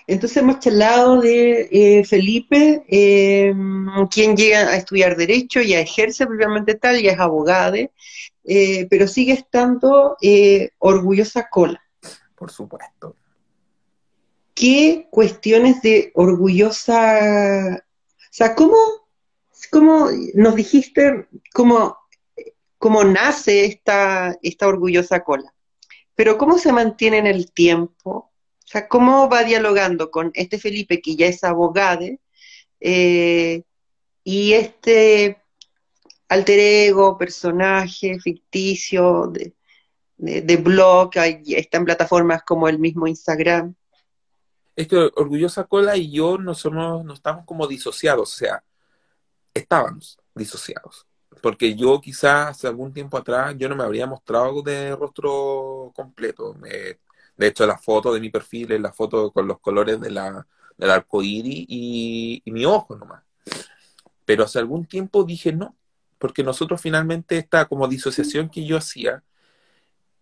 entonces hemos charlado de eh, Felipe, em, quien llega a estudiar Derecho, y ejerce propiamente tal, y es abogado, eh, pero sigue estando eh, orgullosa cola. Por supuesto. ¿Qué cuestiones de orgullosa... O sea, ¿cómo, cómo nos dijiste cómo, cómo nace esta, esta orgullosa cola? pero ¿cómo se mantiene en el tiempo? Sea, ¿cómo va dialogando con este Felipe que ya es abogado eh, y este alter ego, personaje ficticio de, de, blog, está en plataformas como el mismo Instagram? Es Orgullosa Cola y yo no somos, no estamos como disociados, o sea, estábamos disociados porque yo quizás hace algún tiempo atrás yo no me habría mostrado de rostro completo. De hecho, la foto de mi perfil es la foto con los colores de la, del arco iris y, mi ojo nomás. Pero hace algún tiempo dije no, porque nosotros finalmente esta como disociación que yo hacía,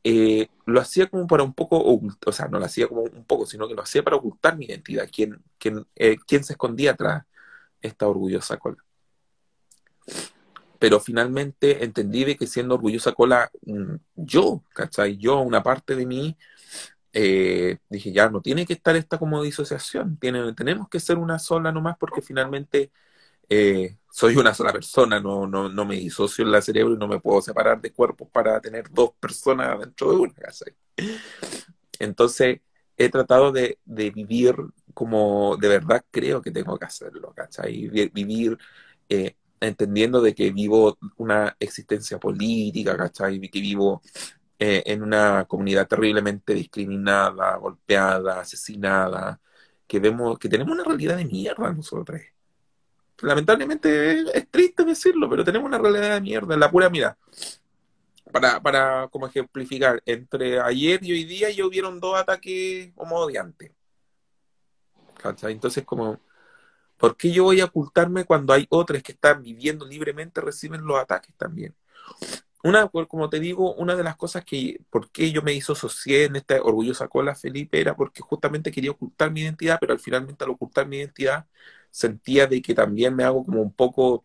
eh, lo hacía como para un poco, o sea, no lo hacía como un poco, sino que lo hacía para ocultar mi identidad, quién, quién, eh, quién se escondía atrás esta orgullosa cola pero finalmente entendí de que siendo orgullosa cola mm, yo, ¿cachai? Yo, una parte de mí, eh, dije, ya no tiene que estar esta como disociación, tenemos que ser una sola nomás porque finalmente eh, soy una sola persona, no, no, no me disocio en la cerebro y no me puedo separar de cuerpos para tener dos personas dentro de una casa. Entonces, he tratado de, vivir como de verdad creo que tengo que hacerlo, ¿cachai? Vivir eh, entendiendo de que vivo una existencia política, ¿cachai? Que vivo eh, en una comunidad terriblemente discriminada, golpeada, asesinada, que vemos, que tenemos una realidad de mierda nosotros. Lamentablemente es, triste decirlo, pero tenemos una realidad de mierda, la pura mira. Para, para como ejemplificar, entre ayer y hoy día ya hubieron dos ataques homodiantes. Entonces, como, ¿por qué yo voy a ocultarme cuando hay otros que están viviendo libremente, reciben los ataques también? Una, como te digo, una de las cosas que, por qué yo me hizo asocié en esta orgullosa cola, Felipe, era porque justamente quería ocultar mi identidad, pero al finalmente al ocultar mi identidad sentía de que también me hago como un poco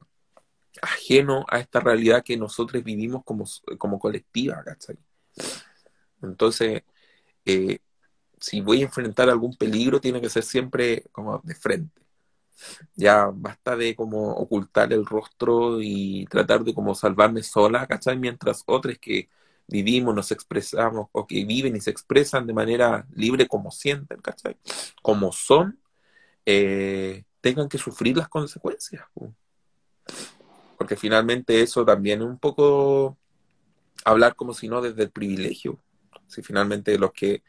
ajeno a esta realidad que nosotros vivimos como, como colectiva, ¿cachai? Entonces, eh, si voy a enfrentar algún peligro, tiene que ser siempre como de frente. Ya basta de como ocultar el rostro y tratar de como salvarme sola, ¿cachai? Mientras otros que vivimos, nos expresamos, o que viven y se expresan de manera libre como sienten, ¿cachai? Como son, eh, tengan que sufrir las consecuencias. Porque finalmente eso también es un poco hablar como si no desde el privilegio. Si finalmente los que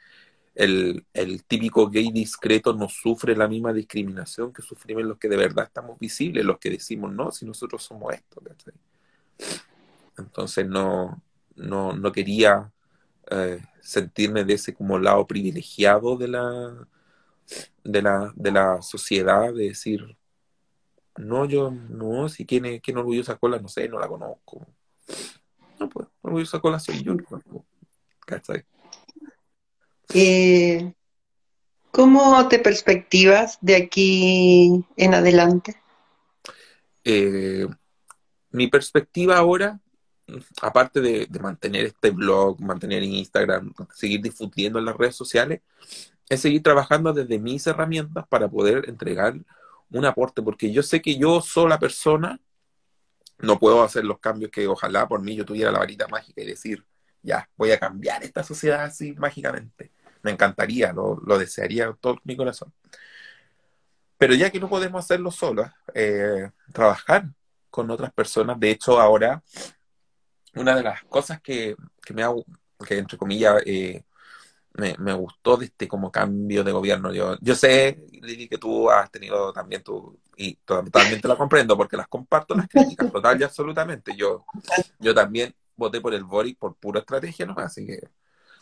el, típico gay discreto no sufre la misma discriminación que sufrimos los que de verdad estamos visibles, los que decimos, no, si nosotros somos esto. Entonces no, no, no quería eh, sentirme de ese como lado privilegiado de la, de la, de la sociedad, de decir, no, yo no, si es, quién orgullosa cola, no sé, no la conozco. No, pues, orgullosa cola soy yo, ¿cachai? Eh, ¿Cómo te perspectivas de aquí en adelante? Eh, mi perspectiva ahora, aparte de, mantener este blog, mantener Instagram, seguir difundiendo en las redes sociales, es seguir trabajando desde mis herramientas para poder entregar un aporte, porque yo sé que yo sola persona no puedo hacer los cambios que ojalá por mí yo tuviera la varita mágica y decir, ya, voy a cambiar esta sociedad así mágicamente. Me encantaría, lo, desearía con todo mi corazón. Pero ya que no podemos hacerlo solos, eh, trabajar con otras personas. De hecho, ahora, una de las cosas que, me hago, que entre comillas, eh, me, gustó de este como cambio de gobierno. Yo, yo sé, Lili, que tú has tenido también tu, y totalmente la comprendo porque las comparto las críticas, total y absolutamente. Yo, yo también voté por el Boric por pura estrategia, ¿no? Así que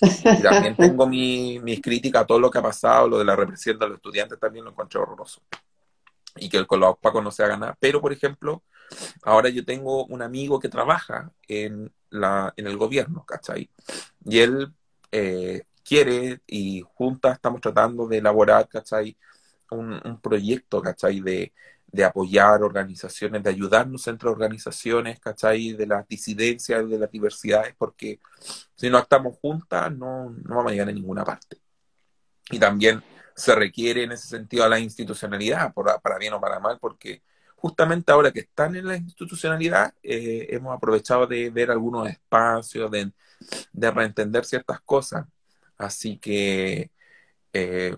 y también tengo mi, mis críticas a todo lo que ha pasado, lo de la represión de los estudiantes también lo encuentro horroroso. Y que el con los no se haga nada. Pero, por ejemplo, ahora yo tengo un amigo que trabaja en, la, en el gobierno, ¿cachai? Y él eh, quiere y juntas estamos tratando de elaborar, ¿cachai? Un, un proyecto, ¿cachai? De, de apoyar organizaciones, de ayudarnos entre organizaciones, ¿cachai? De las disidencias, de las diversidades, porque si no estamos juntas no, no vamos a llegar a ninguna parte. Y también se requiere en ese sentido a la institucionalidad, para bien o para mal, porque justamente ahora que están en la institucionalidad, eh, hemos aprovechado de ver algunos espacios, de, de reentender ciertas cosas. Así que eh,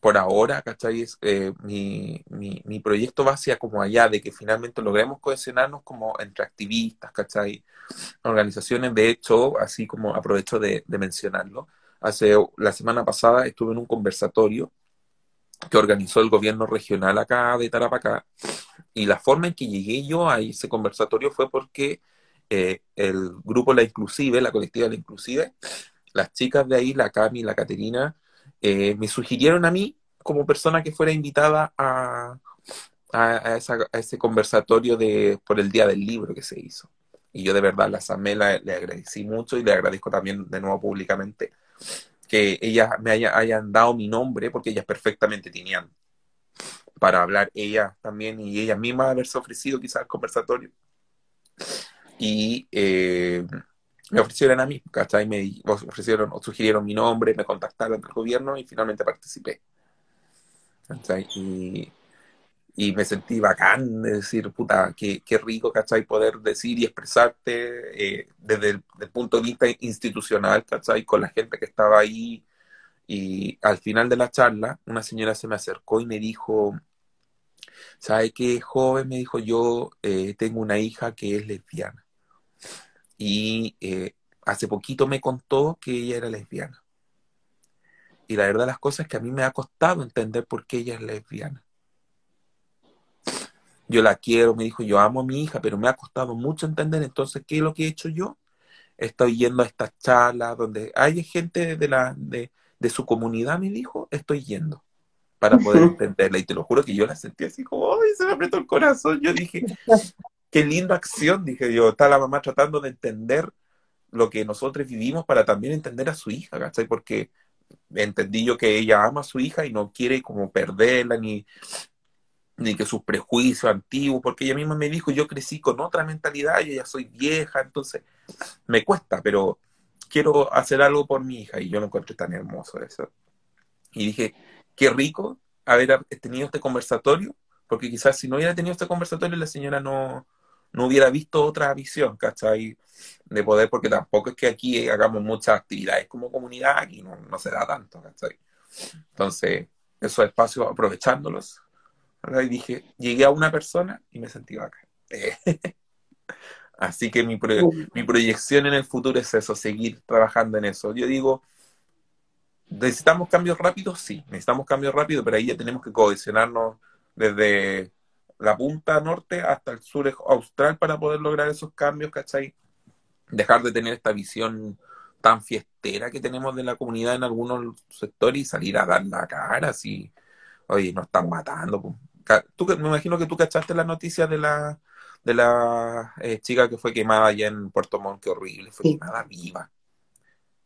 por ahora, ¿cachai? Eh, mi, mi, proyecto va hacia como allá, de que finalmente logremos cohesionarnos como entre activistas, ¿cachai? Organizaciones, de hecho, así como aprovecho de, mencionarlo, hace la semana pasada estuve en un conversatorio que organizó el gobierno regional acá de Tarapacá, y la forma en que llegué yo a ese conversatorio fue porque eh, el grupo La Inclusive, la colectiva La Inclusive, las chicas de ahí, la Cami la Caterina, eh, me sugirieron a mí como persona que fuera invitada a, a, ese conversatorio de, por el Día del Libro que se hizo. Y yo de verdad las amé, le agradecí mucho y le agradezco también de nuevo públicamente que ellas me hayan dado mi nombre porque ellas perfectamente tenían para hablar ellas también y ellas mismas haberse ofrecido quizás al conversatorio. Y eh, me ofrecieron a mí, ¿cachai? Me ofrecieron o sugirieron mi nombre, me contactaron del gobierno y finalmente participé. ¿cachai? Y, y me sentí bacán de decir, puta, qué, qué rico, ¿cachai? Poder decir y expresarte eh, desde el, punto de vista institucional, ¿cachai? Con la gente que estaba ahí. Y al final de la charla, una señora se me acercó y me dijo, ¿sabe qué, joven? Me dijo, yo eh, tengo una hija que es lesbiana. Y eh, hace poquito me contó que ella era lesbiana. Y la verdad las cosas es que a mí me ha costado entender por qué ella es lesbiana yo la quiero, me dijo, yo amo a mi hija, pero me ha costado mucho entender, entonces, ¿qué es lo que he hecho yo? Estoy yendo a estas charlas donde hay gente de, la, de, su comunidad, me dijo, estoy yendo para poder entenderla. Y te lo juro que yo la sentí así como, ¡ay! Se me apretó el corazón. Yo dije, qué linda acción, dije yo. Está la mamá tratando de entender lo que nosotros vivimos para también entender a su hija, ¿cachai? Porque entendí yo que ella ama a su hija y no quiere como perderla ni, ni que sus prejuicios antiguos, porque ella misma me dijo, yo crecí con otra mentalidad, yo ya soy vieja, entonces me cuesta, pero quiero hacer algo por mi hija y yo lo encuentro tan hermoso eso. Y dije, qué rico haber tenido este conversatorio, porque quizás si no hubiera tenido este conversatorio la señora no, no hubiera visto otra visión, ¿cachai? De poder, porque tampoco es que aquí hagamos muchas actividades como comunidad, aquí no, no se da tanto, ¿cachai? Entonces, esos espacios aprovechándolos y dije, llegué a una persona y me sentí bacán. Así que mi, mi proyección en el futuro es eso, seguir trabajando en eso. Yo digo, ¿necesitamos cambios rápidos? Sí, necesitamos cambios rápidos, pero ahí ya tenemos que cohesionarnos desde la punta norte hasta el sur austral para poder lograr esos cambios, ¿cachai? Dejar de tener esta visión tan fiestera que tenemos de la comunidad en algunos sectores y salir a dar la cara, así, oye, nos están matando, tú, me imagino que tú cachaste la noticia de la, de la eh, chica que fue quemada allá en Puerto Montt, qué horrible, fue quemada viva.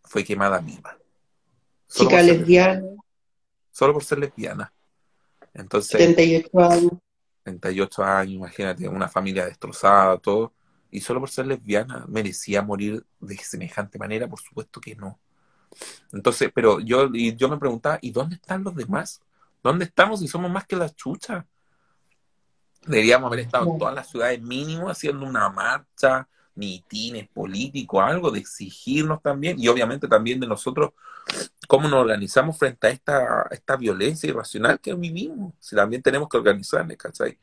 Fue quemada viva. chica lesbiana. solo por ser lesbiana. Entonces. 38 años. 38 años, imagínate, una familia destrozada, todo. Y solo por ser lesbiana, ¿merecía morir de semejante manera? Por supuesto que no. Entonces, pero yo, y yo me preguntaba, ¿y dónde están los demás? ¿Dónde estamos si somos más que las chuchas? Deberíamos haber estado en todas las ciudades mínimo haciendo una marcha, mitines políticos, algo de exigirnos también y obviamente también de nosotros cómo nos organizamos frente a esta, esta violencia irracional que vivimos. Si también tenemos que organizarnos, ¿cachai?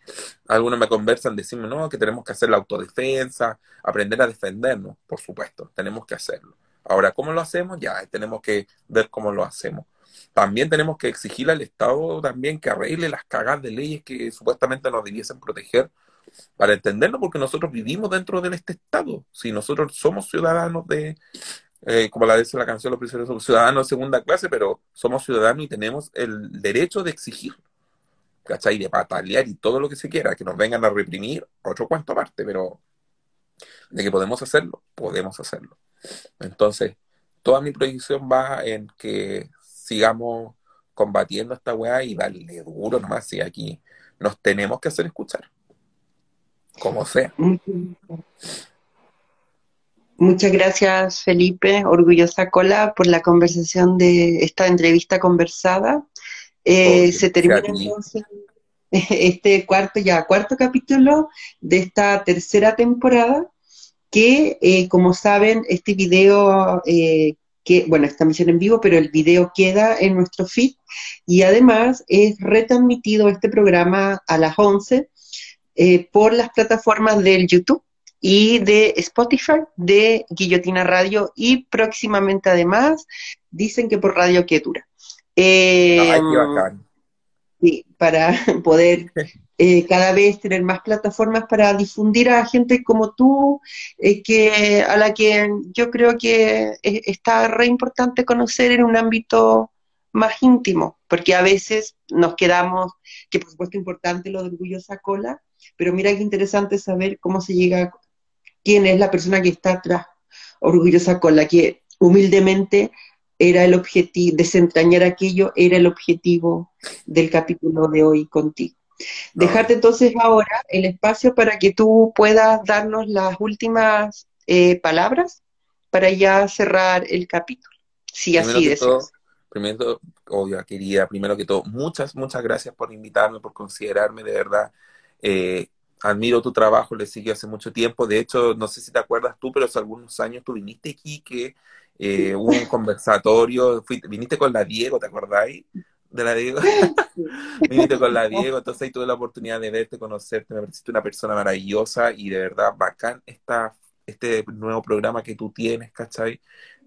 Algunos me conversan, decimos, no, que tenemos que hacer la autodefensa, aprender a defendernos, por supuesto, tenemos que hacerlo. Ahora, ¿cómo lo hacemos? Ya, tenemos que ver cómo lo hacemos también tenemos que exigir al Estado también que arregle las cagadas de leyes que supuestamente nos debiesen proteger para entenderlo, porque nosotros vivimos dentro de este Estado. Si nosotros somos ciudadanos de, eh, como la dice la canción Los prisioneros, somos ciudadanos de segunda clase, pero somos ciudadanos y tenemos el derecho de exigir, ¿cachai? De patalear y todo lo que se quiera, que nos vengan a reprimir, otro cuento aparte, pero de que podemos hacerlo, podemos hacerlo. Entonces, toda mi proyección va en que sigamos combatiendo esta weá y darle duro nomás, si aquí nos tenemos que hacer escuchar, como sea. Muchas gracias, Felipe, orgullosa cola, por la conversación de esta entrevista conversada. Eh, se termina entonces este cuarto, ya cuarto capítulo de esta tercera temporada, que eh, como saben, este video eh, que, bueno, esta misión en vivo, pero el video queda en nuestro feed y además es retransmitido este programa a las 11 eh, por las plataformas del YouTube y de Spotify, de Guillotina Radio y próximamente además dicen que por Radio Quietura. Eh, sí, para poder eh, cada vez tener más plataformas para difundir a gente como tú, eh, que a la que yo creo que eh, está re importante conocer en un ámbito más íntimo, porque a veces nos quedamos, que por supuesto es importante lo de Orgullosa Cola, pero mira qué interesante saber cómo se llega, quién es la persona que está atrás, Orgullosa Cola, que humildemente era el objetivo, desentrañar aquello era el objetivo del capítulo de hoy contigo. Dejarte entonces ahora el espacio para que tú puedas darnos las últimas eh, palabras para ya cerrar el capítulo, si así deseas. primero, obvio, querida, primero que todo, muchas, muchas gracias por invitarme, por considerarme, de verdad. Eh, admiro tu trabajo, le sigo hace mucho tiempo. De hecho, no sé si te acuerdas tú, pero hace algunos años tú viniste aquí, que eh, hubo un conversatorio, viniste con la Diego, ¿te acordáis? De la Diego. viniste con la Diego, entonces ahí tuve la oportunidad de verte, conocerte, me pareciste una persona maravillosa y de verdad bacán esta, este nuevo programa que tú tienes, ¿cachai?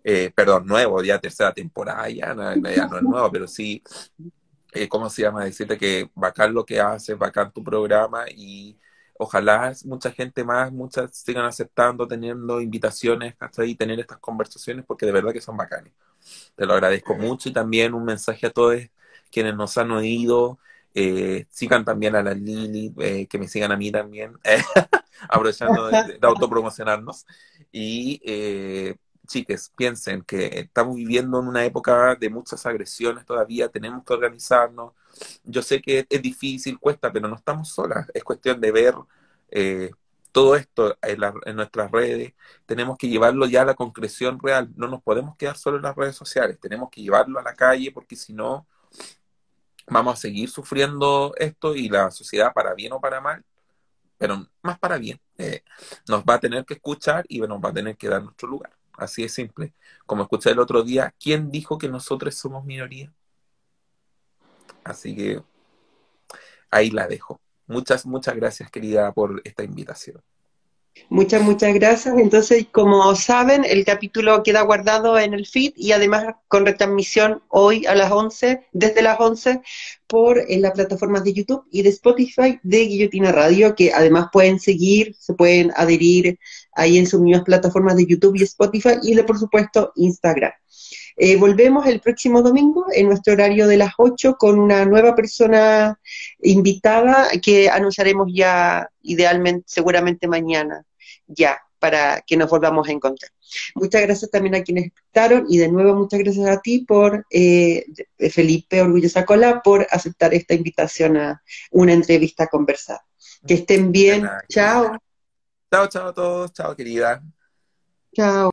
Eh, perdón, nuevo, ya tercera temporada, ya no, ya no es nuevo, pero sí, eh, ¿cómo se llama? Decirte que bacán lo que haces, bacán tu programa y ojalá mucha gente más, muchas sigan aceptando, teniendo invitaciones hasta ahí, tener estas conversaciones, porque de verdad que son bacanes. Te lo agradezco mucho y también un mensaje a todos quienes nos han oído. Eh, sigan también a la Lili, eh, que me sigan a mí también, aprovechando de, autopromocionarnos. Y eh, chiques, piensen que estamos viviendo en una época de muchas agresiones todavía, tenemos que organizarnos. Yo sé que es difícil, cuesta, pero no estamos solas. Es cuestión de ver eh, todo esto en, nuestras redes. Tenemos que llevarlo ya a la concreción real. No nos podemos quedar solo en las redes sociales. Tenemos que llevarlo a la calle porque si no, vamos a seguir sufriendo esto y la sociedad, para bien o para mal, pero más para bien, eh, nos va a tener que escuchar y nos va a tener que dar nuestro lugar. Así de simple. Como escuché el otro día, ¿quién dijo que nosotros somos minoría? Así que ahí la dejo. Muchas, muchas gracias, querida, por esta invitación. Muchas, muchas gracias. Entonces, como saben, el capítulo queda guardado en el feed y además con retransmisión hoy a las 11, desde las 11, por en las plataformas de YouTube y de Spotify de Guillotina Radio, que además pueden seguir, se pueden adherir ahí en sus mismas plataformas de YouTube y Spotify y de, por supuesto, Instagram. Eh, volvemos el próximo domingo en nuestro horario de las 8 con una nueva persona invitada que anunciaremos ya idealmente, seguramente mañana, ya, para que nos volvamos a encontrar. Muchas gracias también a quienes escucharon y de nuevo muchas gracias a ti por, eh, Felipe Orgullosa Cola, por aceptar esta invitación a una entrevista conversada. Que estén bien. Chao. Chao, chao a todos. Chao, querida. Chao.